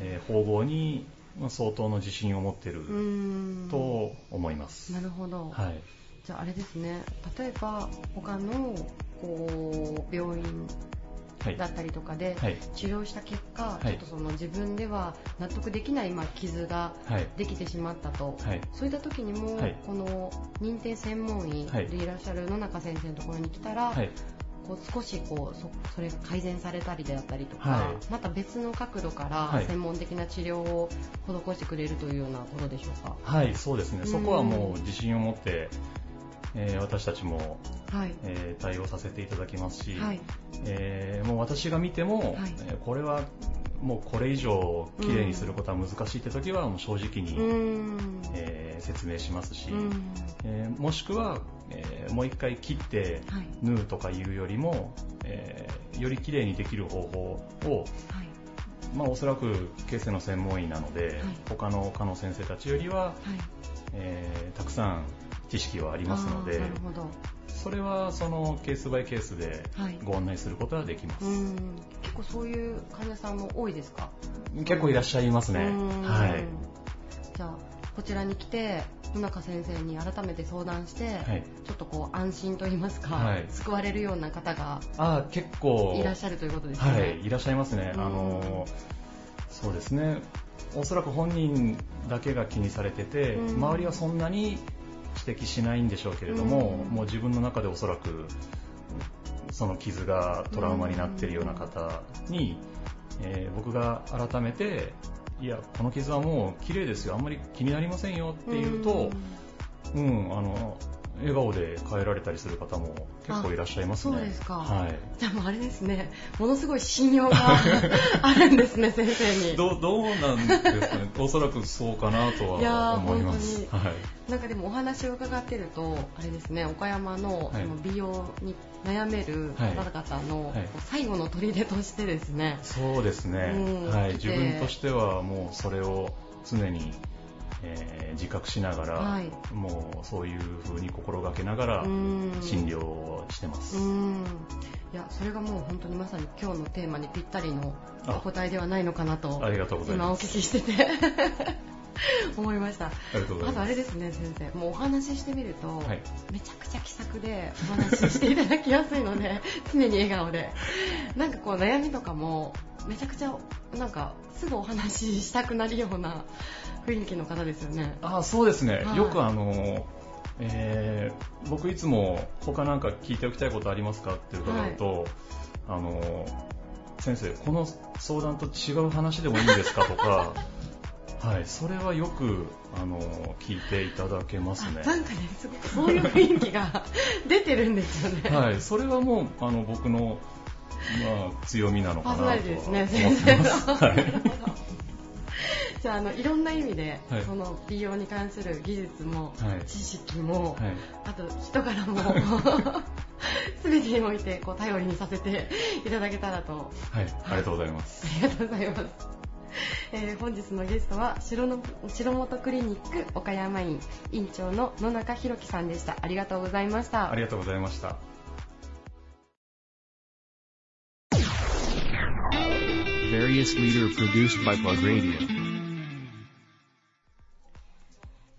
えー縫合にまあ相当の自信を持ってるうん。と思います。なるほど。はい。じゃああれですね。例えば他のこう病院はいだったりとかではい。治療した結果、はい。ちょっとその自分では納得できないまあ傷がはい。できてしまったと、はい。そういった時にも、はい。この認定専門医はい。でいらっしゃる野中先生のところに来たら、はい。こう少しこうそそれが改善されたりであったりとか、はい。また別の角度からはい。専門的な治療を施してくれるというようなことでしょうか？はい、そうですね。うんそこはもう自信を持って、えー私たちも、はい、えー対応させていただきますし、はい。えーもう私が見ても、はい。えーこれはもうこれ以上綺麗にすることは難しいって時はもう正直に、えー説明しますし、うん。えーもしくは、えーもう一回切ってはい。縫うとかいうよりも、えーより綺麗にできる方法を、はい。まあ、おそらく形成の専門医なので、他の科の先生たちよりは、はい。えーたくさん知識はありますのでそれはそのケースバイケースではい。ご案内することはできます、うん。結構そういう患者さんも多いですか？結構いらっしゃいますね。うん。はい。じゃあこちらに来て野中先生に改めて相談して、はい。ちょっとこう安心と言いますか、はい。救われるような方があー結構いらっしゃるということですね。はいいらっしゃいますね、うん。あのそうですね。おそらく本人だけが気にされてて、うん。周りはそんなに指摘しないんでしょうけれども、うん。もう自分の中でおそらくその傷がトラウマになっているような方に、えー僕が改めていやこの傷はもう綺麗ですよ。あんまり気になりませんよっていうと、うんあの笑顔で帰られたりする方も結構いらっしゃいますね。そうですか。はい。じゃあもうあれですね、ものすごい信用が <laughs> あるんですね、先生に。どうどうなんですかね、<laughs> おそらくそうかなとは思います。本はい。なんかでもお話を伺ってると、あれですね、岡山のはいその美容に悩める方々のはい最後の砦としてですね、そうですね、うんはい、自分としてはもうそれを常に、えー自覚しながら、はい。もうそういう風に心がけながらうん。診療をしてます。うん。いやそれがもう本当にまさに今日のテーマにぴったりのあ。お答えではないのかなとありがとうございます。今お聞きしてて <laughs> 思いました。ありがとうございます。あとあれですね先生。もうお話ししてみると、はい。めちゃくちゃ気さくでお話ししていただきやすいので <laughs> 常に笑顔で。なんかこう悩みとかもめちゃくちゃなんかすぐお話ししたくなるような雰囲気の方ですよね。あそうですね、はい。よくあの、えー僕いつも他なんか聞いておきたいことありますかって伺うと、あの先生この相談と違う話でもいいんですかとか <laughs> はい。それはよくあの聞いていただけますね。あなんかねすごくそういう雰囲気が出てるんですよね、はい。それはもうあの僕のまあ強みなのかパなと思。ってます。はいじゃああのいろんな意味で、はいその美容に関する技術も、はい知識も、はいあと人柄も <laughs> 全てにおいてこう頼りにさせて <laughs> いただけたらとはい、ありがとうございます。ありがとうございます。えー本日のゲストは白の白本クリニック岡山院院長の野中弘樹さんでした。ありがとうございました。ありがとうございました。Various leader produced by Plug Radio.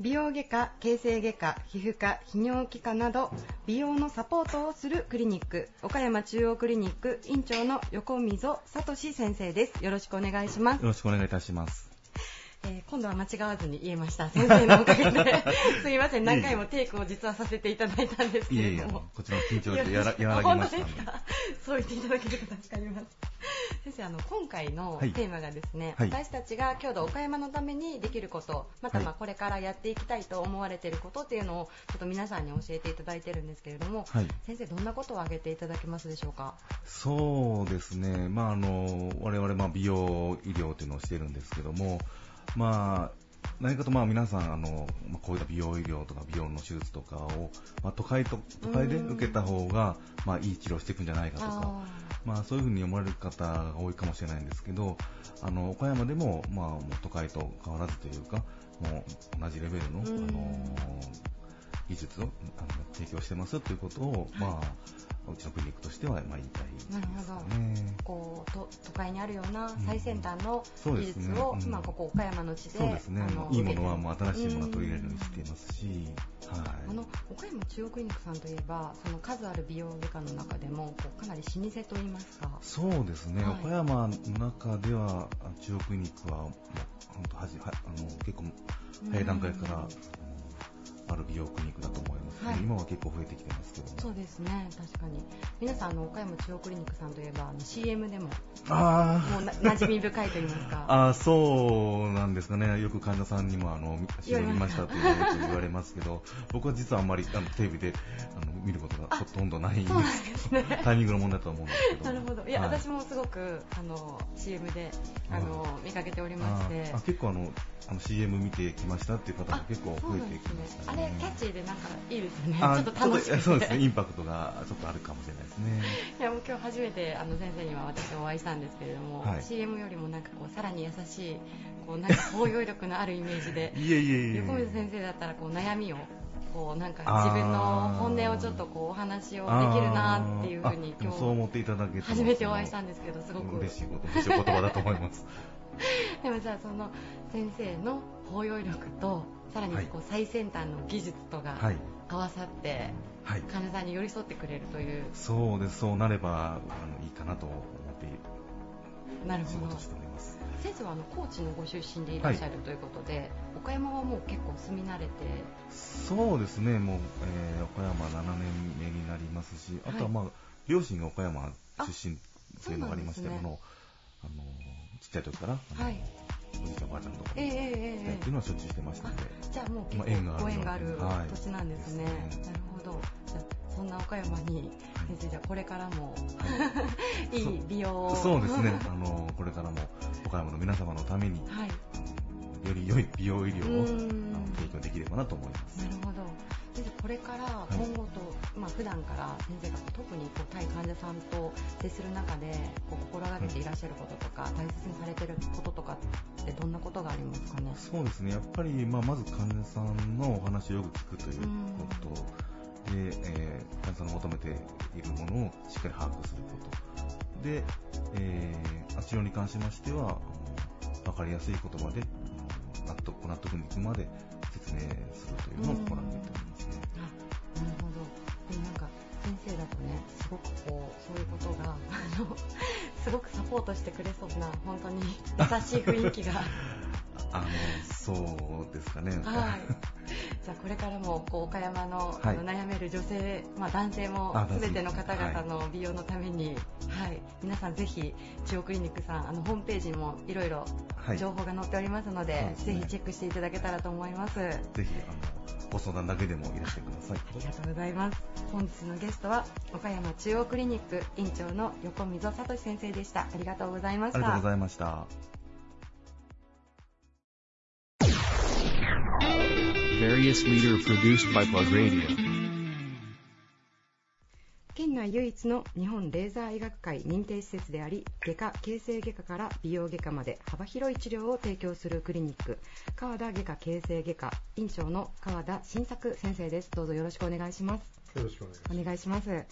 美容外科、形成外科、皮膚科、泌尿器科など美容のサポートをするクリニック岡山中央クリニック院長の横溝聡先生です。よろしくお願いしますよ。ろしくお願いいたします。えー今度は間違わずに言えました。先生のおかげで。<laughs> すいません、何回もテイクを実はさせていただいたんですけいえいえ、れども。こちらの緊張でやら和らましたんで。当ですか？そう言っていただけると助かります。先生、あの、今回のはいテーマがですね、はい私たちが郷土岡山のためにできること、またまあはいこれからやっていきたいと思われていることっていうのを、ちょっと皆さんに教えていただいてるんですけれども、はい。先生、どんなことを挙げていただけますでしょうか？そうですね。まあ、あの、我々、まあ、美容医療というのをしてるんですけども、まあ、何かとまあ皆さんあの、まあ、こういった美容医療とか美容の手術とかを、まあ、都会と都会で受けた方がまあいい治療していくんじゃないかとか、あまあ、そういうふうに思われる方が多いかもしれないんですけど、あの岡山でも,、まあ、もう都会と変わらずというか、もう同じレベルの、うん。あの技術をあの提供してますということを、まあ、うちのクリニックとしては、まあ、言いたいですなるほど。ね。こうと都会にあるような最先端の技術を、ねうん。まあ、ここ岡山の地でそうですね。いいものは受もう新しいものは取り入れるようにしていますし、はい。あの岡山中央クリニックさんといえばその数ある美容外科の中でもこうかなり老舗といいますか。そうですね、はい。岡山の中では、あ中央クリニックは、もう本当はじはあの結構早い段階から、あのある美容クリニックだと思います、ねはい。今は結構増えてきてますけども。そうですね。確かに。皆さんあの岡山中央クリニックさんといえばあの CM でもあもうな馴染み深いといいますか。<laughs> あーそうなんですかね、よく患者さんにもあの言われ見まましたというのをよく言われますけど、僕は実はあんまりあのテレビであの見ることがほとんどないんです。ね。タイミングの問題だと思うんですけど。なるほど。いや、はい。私もすごくあの CM であの見かけておりまあして結構あのあの CM 見てきましたっていう方も結構増えてきましたね。あれキャッチーでなんかいいですよね。あちょっと楽しくて。そうですね、インパクトがちょっとあるかもしれないですね。いやもう今日初めてあの先生には私お会いしたんですけれども、はい。CM よりもなんかこうさらに優しいこうなんか包容力のあるイメージで <laughs> いえいえいえ。横水先生だったらこう悩みをこうなんか自分の本音をちょっとこうお話をできるなっていうふうに今日もそう思っていただけ初めてお会いしたんですけどすごく。嬉しいこと、嬉しいお言葉だと思います。<laughs> でもじゃあその先生の包容力とさらにこう最先端の技術とがはい。合わさってはい。患者さんに寄り添ってくれるという。そうです、そうなればあのいいかなと思ってなるほど。先生はあの高知のご出身でいらっしゃるということで、岡山はもう結構住み慣れて。そうですね、もう、えー岡山7年目になりますし、あとはまあ、両親が岡山出身っていうのがありまして、ね。あの、あのちっちゃい時から、はいおじいちゃんおばあちゃんのところええ。ええ。ってええいうのはしょっちゅうしてましたので、じゃあもうまあ結縁がある構ご縁があるはい土地なんですね。ですねなるほど。じゃあそんな岡山に先生じゃあこれからも。はい。<laughs> いい美容を。そうですね、あのこれからも岡山の皆様のために、はい。より良い美容医療を提供できればなと思います。なるほど。先生これから今後と、まあ普段から先生が特にこう対患者さんと接する中でこう心がけていらっしゃることとか、大切にされてることとかってどんなことがありますかね？そうですね、やっぱり、まあ、まず患者さんのお話をよく聞くということで、えー患者さんの求めているものをしっかり把握すること。で、えー、治療に関しましては、あのわかりやすい言葉で、納得、ご納得にいくまで説明するというのを心がけておりますね。あなるほど。でもなんか先生だとね、すごくこうそういうことがあのすごくサポートしてくれそうな本当に優しい雰囲気が。<laughs> あの、そうですかね。はい。じゃあこれからもこう岡山の,、悩める女性、まあ、男性も全ての方々の美容のために、はい皆さんぜひ中央クリニックさんあのホームページにもいろいろはい情報が載っておりますので,、そうですねぜひチェックしていただけたらと思います。ぜひ、あの、ご相談だけでもいらしてください。ありがとうございます。本日のゲストは岡山中央クリニック院長の横溝聡先生でした。ありがとうございました。ありがとうございました。Various leader produced by Plug Radio. 県内唯一の日本レーザー医学会認定施設であり外科形成外科から美容外科まで幅広い治療を提供するクリニック川田外科形成外科院長の川田新作先生ですどうぞよろしくお願いしますよろしくお願いします。お願いします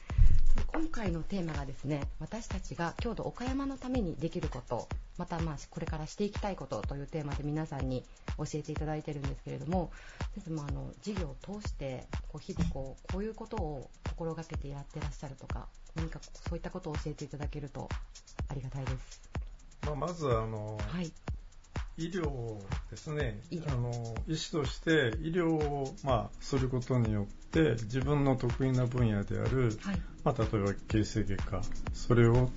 今回のテーマがですね私たちが郷土岡山のためにできることまたまあこれからしていきたいことというテーマで皆さんに教えていただいてるんですけれども先生もあの事業を通してこう日々こうこういうことを心がけてやってらっしゃるとか何かそういったことを教えていただけるとありがたいです。まあ、まずあの、はい。医療ですねあの医師として医療を、まあ、することによって自分の得意な分野である、はい。まあ、例えば形成外科それを、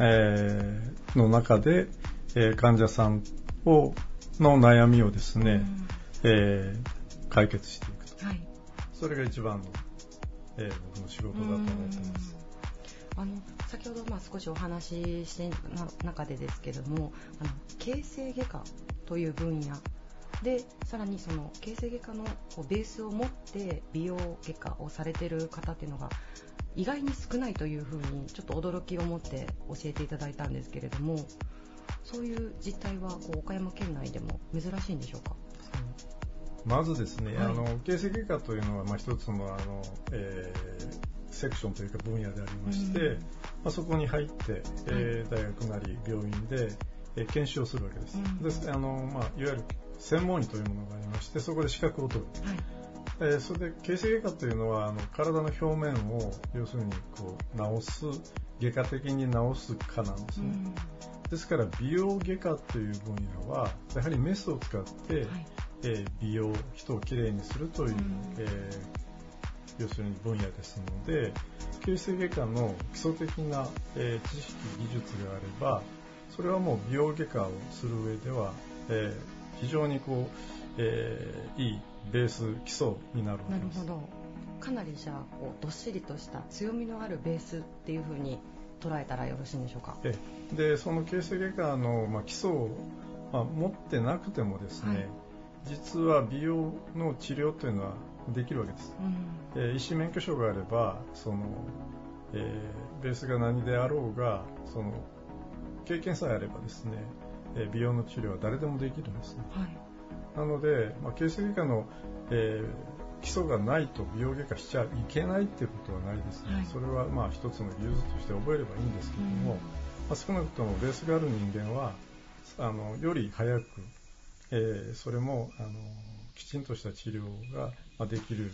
えーの中で、えー患者さんをの悩みをですね、えー解決していくと。はい。それが一番の、えー僕の仕事だと思ってます。あの先ほどまあ少しお話ししてな中でですけどもあの形成外科という分野でさらにその形成外科のこうベースを持って美容外科をされている方っていうのが意外に少ないというふうにちょっと驚きを持って教えていただいたんですけれどもそういう実態はこう岡山県内でも珍しいんでしょうか？まずですね、はい。あの形成外科というのは、まあ、一つのあの、えーセクションというか分野でありまして、うん。まあ、そこに入って、えー大学なり病院で、えー研修をするわけです。うん。ですあのまあ、いわゆる専門医というものがありましてそこで資格を取る。はいえーそれで形成外科というのはあの体の表面を要するにこう治す外科的に治す科なんですね。ですから美容外科という分野はやはりメスを使って、はいえー美容人をきれいにするという、うんえー要するに分野ですので形成外科の基礎的な、えー知識技術があればそれはもう美容外科をする上では、えー非常にこう、えーいいベース基礎になるわけです。なるほど。かなりじゃあこうどっしりとした強みのあるベースっていうふうに捉えたらよろしいんでしょうか？ええ。でその形成外科の、まあ、基礎を、まあ、持ってなくてもですね、はい。実は美容の治療というのはできるわけです、うん。えー医師免許証があればその、えーベースが何であろうがその経験さえあればですね、えー美容の治療は誰でもできるんですね。はい。なので、まあ、形成外科の、えー基礎がないと美容外科しちゃいけないっていうことはないですね、はい。それはまあ一つの技術として覚えればいいんですけども、うん。まあ、少なくともベースがある人間はあのより早く、えーそれもあのきちんとした治療がまあできる、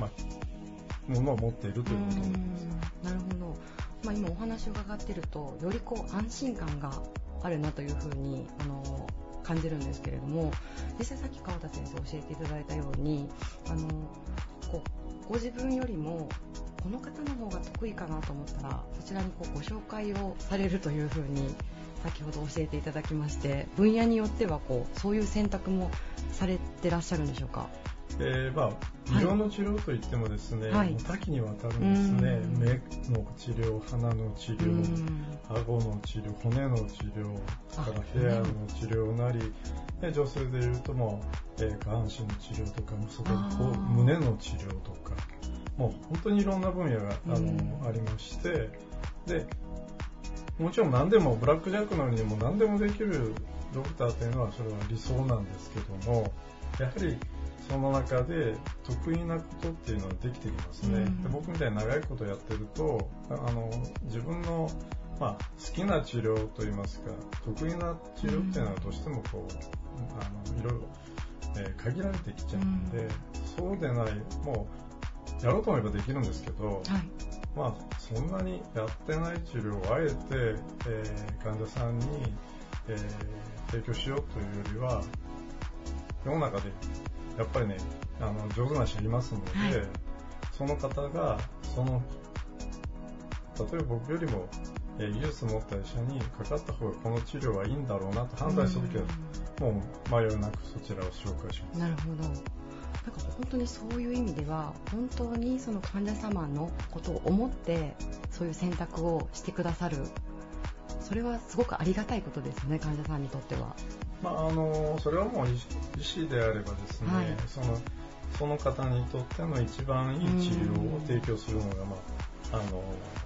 まあ、ものを持っているということです。なるほど、まあ、今お話を伺っているとよりこう安心感があるなというふうにあの感じるんですけれども実際さっき川田先生教えていただいたようにあのこうご自分よりもこの方の方が得意かなと思ったらそちらにこうご紹介をされるというふうに先ほど教えていただきまして分野によってはこうそういう選択もされてらっしゃるんでしょうか？えーまあ、美容の治療といってもですね、はい。多岐にわたるんですね。うん。目の治療鼻の治療、うん。顎の治療骨の治療それからあヘアの治療なりで女性でいうともう、えー下半身の治療とかそここう胸の治療とかもう本当にいろんな分野があの、うん。ありましてでもちろん何でもブラックジャックのようにもう何でもできるドクターというのはそれは理想なんですけどもやはりその中で得意なことっていうのはできてきますね、うん。で僕みたいに長いことやってるとあの自分の、まあ、好きな治療といいますか得意な治療っていうのはどうしてもこうあのいろいろ、えー限られてきちゃうんで、そうでないもうやろうと思えばできるんですけど、はい。まあ、そんなにやってない治療をあえて、えー患者さんに、えー提供しようというよりは、世の中でやっぱりね、あの上手な人いますので、はい。その方が、その、例えば僕よりも、えー技術を持った医者にかかった方がこの治療はいいんだろうなと判断したときは、もう迷いなくそちらを紹介します。なるほど。なんか本当にそういう意味では本当にその患者様のことを思ってそういう選択をしてくださるそれはすごくありがたいことですよね患者さんにとっては。まあ、あのそれはもう医医師であればですね、はい。そのその方にとっての一番いい治療を提供するのが、まあ、あの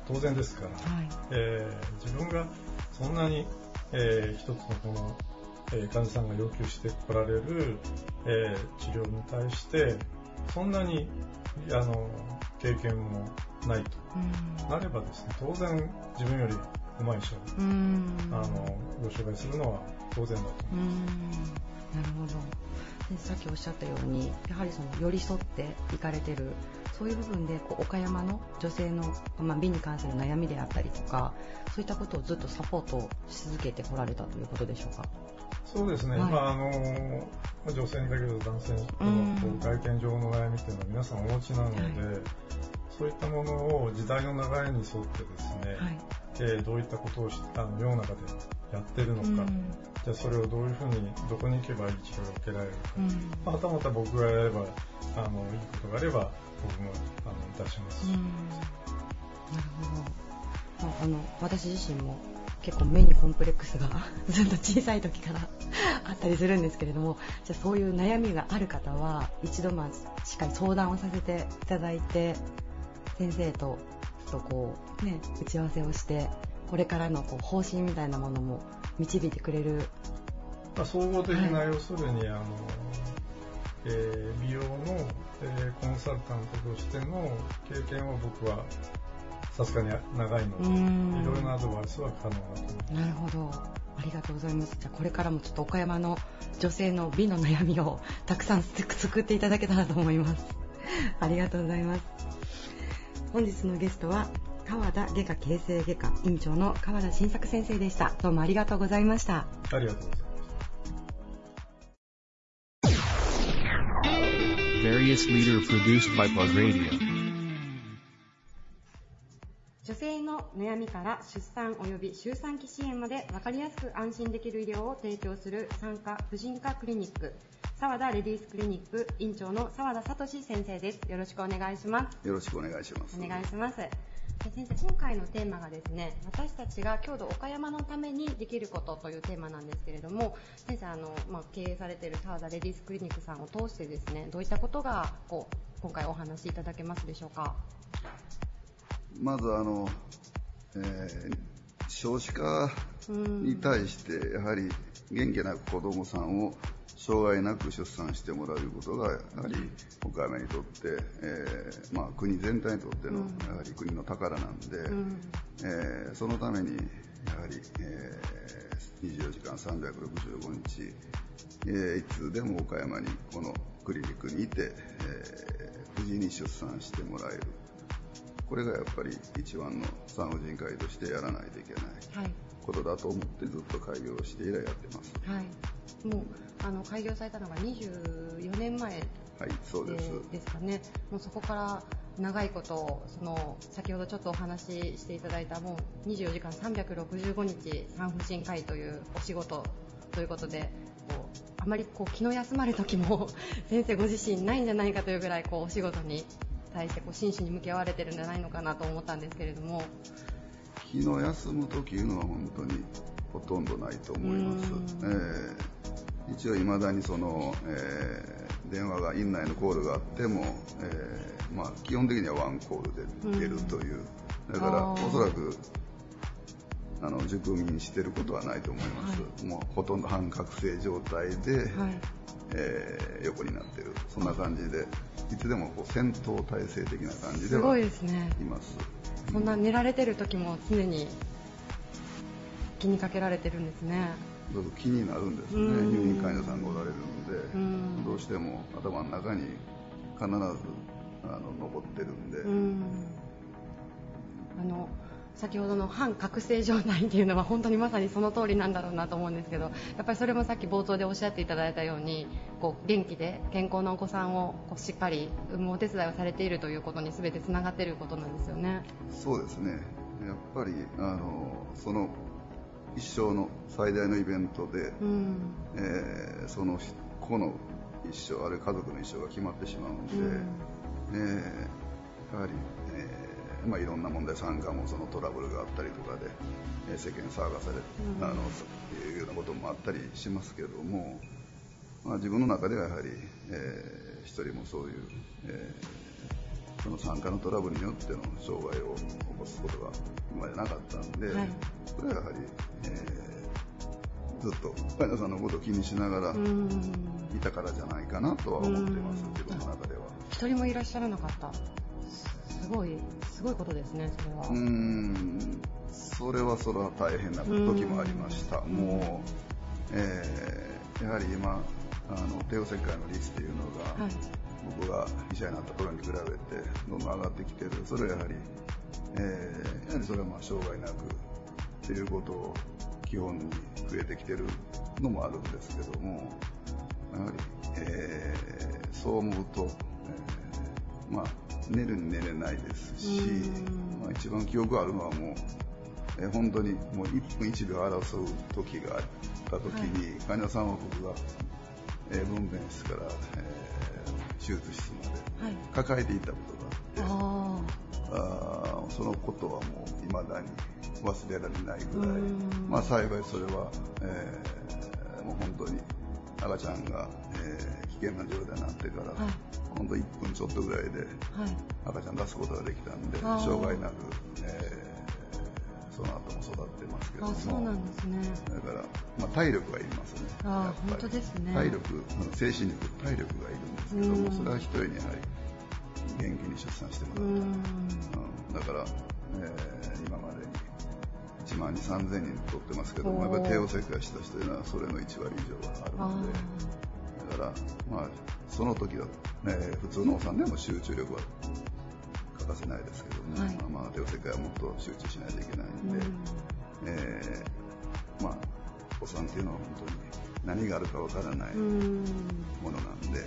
当然ですから、はい。えー自分がそんなに、えー一つのこの、えー患者さんが要求してこられる、えー治療に対してそんなにあの経験もないと。うん。なればですね当然自分より上手い医者をうん。あのご紹介するのは当然だと。うーん。なるほど。でさっきおっしゃったようにやはりその寄り添っていかれてるそういう部分でこう岡山の女性の、まあ、美に関する悩みであったりとかそういったことをずっとサポートし続けてこられたということでしょうか？そうですね、はい。まああの女性にだけど男性の外見上の悩みっていうのは皆さんお持ちなので、そういったものを時代の流れに沿ってですね、はいえーどういったことをしあの世の中でやってるのか、うん。じゃあそれをどういうふうにどこに行けばいい治療が受けられるか、うん。まあ、はたまた僕がやればあのいいことがあれば僕もあの出します。し、うん。なるほど、まあ、あの私自身も結構目にコンプレックスが <laughs> ずっと小さい時から <laughs> あったりするんですけれどもじゃあそういう悩みがある方は一度まあしっかり相談をさせていただいて先生ととこうね打ち合わせをしてこれからのこう方針みたいなものも導いてくれるまあ、総合的な、は要するにあの、えー美容の、えーコンサルタントとしての経験は僕はさすがに長いので、うんいろいろなアドバイスは可能だと思います。なるほど。ありがとうございます。じゃあこれからもちょっと岡山の女性の美の悩みをたくさん救っていただけたらと思います。ありがとうございます。本日のゲストは川田外科形成外科院長の川田新作先生でした。どうもありがとうございました。ありがとうございます。Various 女性の悩みから出産及び周産期支援まで分かりやすく安心できる医療を提供する産科婦人科クリニック沢田レディースクリニック院長の沢田聡先生です。よろしくお願いします。よろしくお願いします。お願いします。で先生今回のテーマがですね私たちが郷土岡山のためにできることというテーマなんですけれども先生あの、まあ、経営されている沢田レディースクリニックさんを通してですねどういったことがこう今回お話しいただけますでしょうか？まずあの、えー少子化に対して、やはり元気な子供さんを障害なく出産してもらうことが、やはり岡山にとって、えーまあ、国全体にとっての、やはり国の宝なんで、えーそのために、やはり、えー24時間365日、えーいつでも岡山にこのクリニックにいて、えー無事に出産してもらえる。これがやっぱり一番の産婦人科医としてやらないといけないはいことだと思ってずっと開業して以来やってます。はい、もうあの開業されたのが24年前はい、そうです。ですかね、もうそこから長いことその先ほどちょっとお話ししていただいたもう24時間365日産婦人科医というお仕事ということでこうあまりこう気の休まる時も先生ご自身ないんじゃないかというぐらいこうお仕事に対してこう真摯に向き合われてるんじゃないのかなと思ったんですけれども。気の休む時いうのは本当にほとんどないと思います。えー一応、いまだにその、えー電話が院内のコールがあっても、えーまあ、基本的にはワンコールで出るという、だからおそらくあの熟眠してることはないと思います、もうほとんど半覚醒状態で、えー横になってる、そんな感じで、いつでもこう戦闘態勢的な感じですごはいですね。ます。そんな寝られてる時も常に気にかけられてるんですね。どうぞ気になるんですね、うん。入院患者さんがおられるので、うん。どうしても頭の中に必ずあの残ってるんで、うん。あの先ほどの反覚醒状態っていうのは本当にまさにその通りなんだろうなと思うんですけどやっぱりそれもさっき冒頭でおっしゃっていただいたようにこう元気で健康なお子さんをこうしっかり産むお手伝いをされているということに全てつながっていることなんですよね。そうですね、やっぱりあのその一生の最大のイベントで、うん。えーその子の一生、あるいは家族の一生が決まってしまうので、えーやはり、えーまあ、いろんな問題、参加もそのトラブルがあったりとかで、えー世間騒がされる、うん。あのいうようなこともあったりしますけども、まあ、自分の中ではやはり、えー一人もそういう、えーその参加のトラブルによっての障害を起こすことが今までなかったんで、はいそれはやはり、えーずっと患者さんのことを気にしながらうん。いたからじゃないかなとは思ってます、自分の中では。一人もいらっしゃらなかったすごいすごいことですねそれは。うーん。それはそれは大変な時もありました、もう、えーやはり今、あの帝王切開の率っていうのが、はい。僕が医者になった頃に比べてどんどん上がってきてる、それはやはり、えーやはりそれはまあ障害なくっていうことを基本に増えてきてるのもあるんですけども、やはり、えーそう思うと、えーまあ、寝るに寝れないですし、まあ、一番記憶あるのはもう、えー本当にもう1分1秒争う時があった時に、患者さんは僕が、えー分娩室から、えー手術室まではい。抱えていったことがあって、あー。そのことはもう未だに忘れられないぐらい、まあ、幸いそれは、えーもう本当に赤ちゃんが、えー危険な状態になってから、本当1分ちょっとぐらいではい。赤ちゃん出すことができたんで、あー。障害なく、えーその後も育ってますけども、あそうなんですね。だから、まあ、体力がいりますね。あ本当ですね。体力、精神力、体力がいるんですけども、うん。それは一人にやはり元気に出産してもらう。うん。うん。だから、えー今までに1万2、3000人取ってますけども、やっぱり帝王切開した人というのはそれの1割以上はあるので、だから、まあ、その時は、ね、普通のお産でも集中力は欠かせないですけども、はい。まあ、帝王切開はもっと集中しないといけないんで、えーまあ、お産っていうのは本当に何があるかわからないうん。ものなんで、えー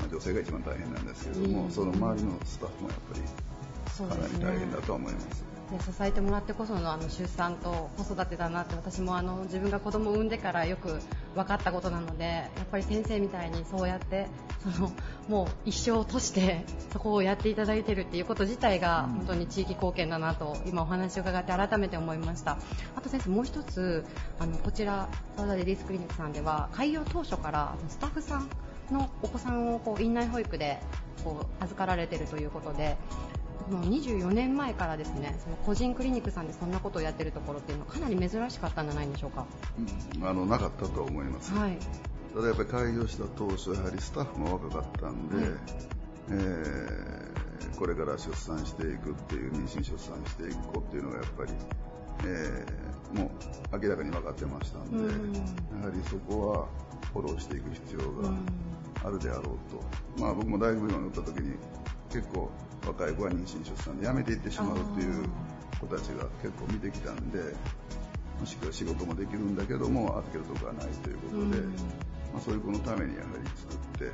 まあ、女性が一番大変なんですけども、うんその周りのスタッフもやっぱりかなり大変だとは思います。で支えてもらってこそのあの出産と子育てだなって私もあの自分が子供を産んでからよく分かったことなのでやっぱり先生みたいにそうやってそのもう一生をとしてそこをやっていただいているっていうこと自体が本当に地域貢献だなと今お話を伺って改めて思いました。あと先生もう一つあのこちら澤田レディースクリニックさんでは開業当初からスタッフさんのお子さんをこう院内保育でこう預かられているということでもう24年前からですねその個人クリニックさんでそんなことをやってるところっていうのはかなり珍しかったんじゃないんでしょうか。うんあのなかったとは思います、はい。ただやっぱり開業した当初やはりスタッフも若かったんで、はい。えーこれから出産していくっていう妊娠出産していく子っていうのがやっぱり、えーもう明らかに分かってましたんで、うん。やはりそこはフォローしていく必要があるであろうと、まあ、僕も大学病院に行った時に結構若い子は妊娠出産で辞めていってしまうっていう子たちが結構見てきたんでもしくは仕事もできるんだけども預けるとこがないということで、まあ、そういう子のためにやはり作って、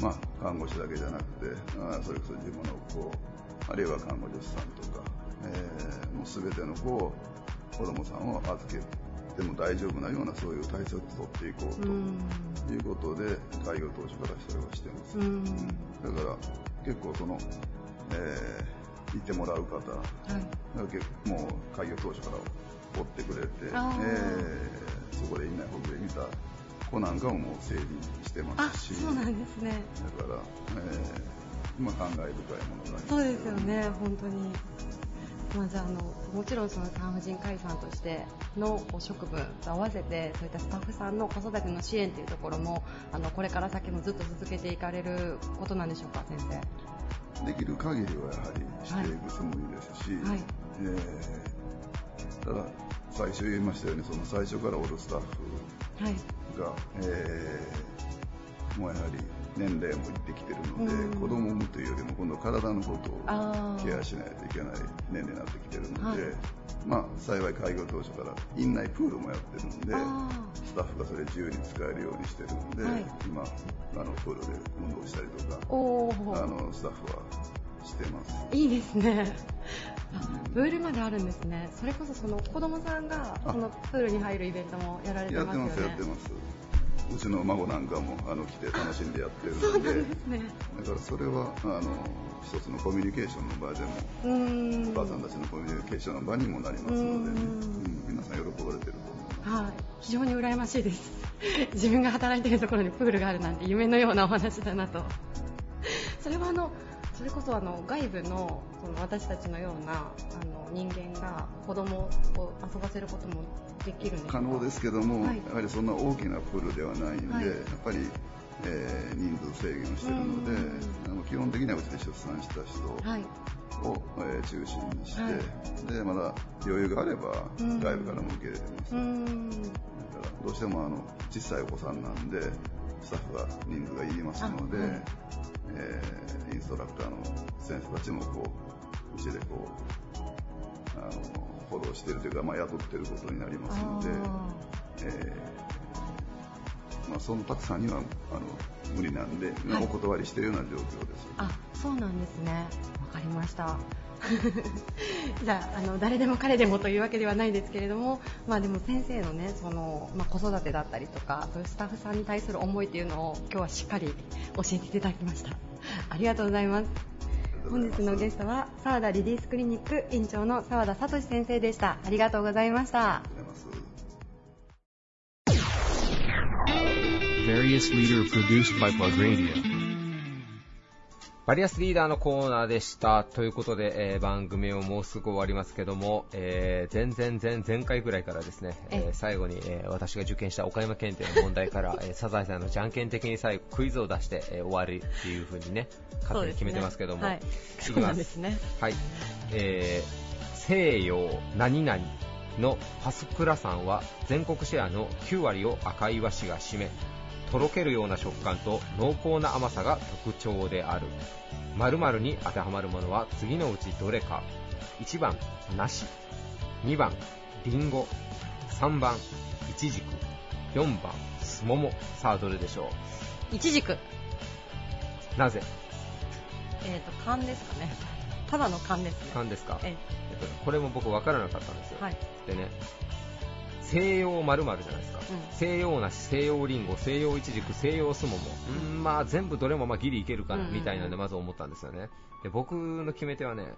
まあ、看護師だけじゃなくて、あそれこそ事務の子、あるいは看護助手さんとか、えー、もう全ての子を、子供さんを預けても大丈夫なようなそういう対策を取っていこうということで、開業当初からそれはしてます。うん、だから結構その、えー、いてもらう方、はい、もう開業当初から追ってくれて、えー、そこでいないほぐれ見た子なんかももう整備してますし、そうなんですね。だから、えー、まあ感慨深いものがあります、そうですよね、本当に。まあ、じゃあのもちろんその産婦人科医さんとしての職務と合わせてそういったスタッフさんの子育ての支援というところもあのこれから先もずっと続けていかれることなんでしょうか先生。できる限りはやはりしていくつもりですし、はい。えー、ただ最初言いましたようにその最初からおるスタッフが、はい。えー、もうやはり年齢もいってきてるので、うん、子供を産むというよりも今度体のことをケアしないといけない年齢になってきてるので、はい、まあ、幸い開業当初から院内プールもやってるんでスタッフがそれ自由に使えるようにしてるんで、はい、今あのプールで運動したりとかあのスタッフはしてます。いいですね。プールまであるんですね。それこそその子供さんがそのプールに入るイベントもやられてますよね。やってますやってますうちの孫なんかもあの来て楽しんでやってるので、ね、だからそれはあの一つのコミュニケーションの場でもお母さんたちのコミュニケーションの場にもなりますので、ね、うん。皆さん喜ばれてると思います、はい、非常に羨ましいです。<laughs> 自分が働いているところにプールがあるなんて夢のようなお話だなと。それはあのそれこそあの外部のその私たちのようなあの人間が子供を遊ばせることもできるんです可能ですけども、はい、やはりそんな大きなプールではないんで、はい、やっぱり、えー、人数制限をしているので、あの基本的にはうちで出産した人を、はい。えー、中心にして、はい、でまだ余裕があれば外部からも受け入れてます、だからどうしてもあの小さいお子さんなんでスタッフが人数がいりますので、えー、インストラクターの先生たちもこううちでこうあのフォローしてるというか、まあ、雇ってることになりますので、えーまあ、そのたくさんにはあの無理なんで、はい、お断りしているような状況です。あそうなんですね。わかりました。<laughs> じゃああの誰でも彼でもというわけではないですけれども、まあ、でも先生の,、ねそのまあ、子育てだったりとかそういうスタッフさんに対する思いというのを今日はしっかり教えていただきました。ありがとうございます本日のゲストは澤田リリースクリニック院長の澤田聡先生でした。ありがとうございました。Various leader produced by Plug Radio バリアスリーダーのコーナーでした。ということで、えー、番組をもうすぐ終わりますけども、えー、前々前前回ぐらいからですね、えー、最後に、えー、私が受験した岡山県定の問題から、えー、サザエさんのじゃんけん的に最後クイズを出して、えー、終わりっていう風にね、勝手に決めてますけども、ねはい、いきます。ね、はい。えー、西洋何々のパスプラさんは全国シェアの9割を赤い和紙が占め、とろけるような食感と濃厚な甘さが特徴である。〇〇に当てはまるものは次のうちどれか。1番梨。2番りんご3番いちじく4番すもも。さあどれでしょう？いちじくなぜ？えっ、ー、と勘ですかね。ただの勘ですね。勘ですか、ええ。っと、これも僕分からなかったんですよ、はい、でね西洋まるじゃないですか、うん、西洋梨、西洋りんご、西洋いちじく、西洋すもも、うん、まあ全部どれもまあギリいけるかなみたいなんでまず思ったんですよね。で僕の決め手はね、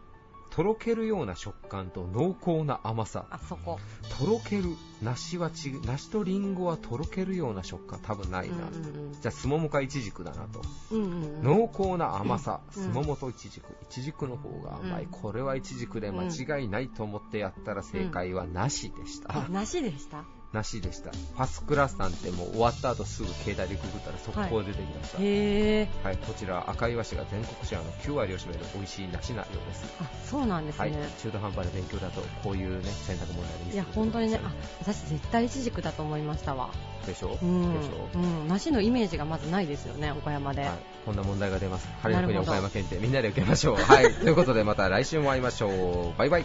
とろけるような食感と濃厚な甘さ。あそこ。とろける。梨はち、梨とリンゴはとろけるような食感多分ないな。うんうんうん、じゃあ、すももかいちじくだなと。うんうんうん、濃厚な甘さ。すももといちじく。いちじくの方が甘い。うん、これはいちじくで間違いないと思ってやったら正解はなしでした。うん、なしでした？なしでした。パスクラスさんってもう終わった後すぐ携帯でググったら速攻出てきました。はい、へはい、こちら赤い和紙が全国シェアの9割を占める美味しい梨なようです。あ、そうなんですね。はい、中途半端な勉強だとこういうね選択問題でいや本当にね、あ、私絶対イチジクだと思いましたわ。でしょ？う。ん、でしょ？う。うん、梨のイメージがまずないですよね、岡山で。はい、こんな問題が出ます。春の国岡山県でみんなで受けましょう。はい、ということでまた来週も会いましょう。バイバイ。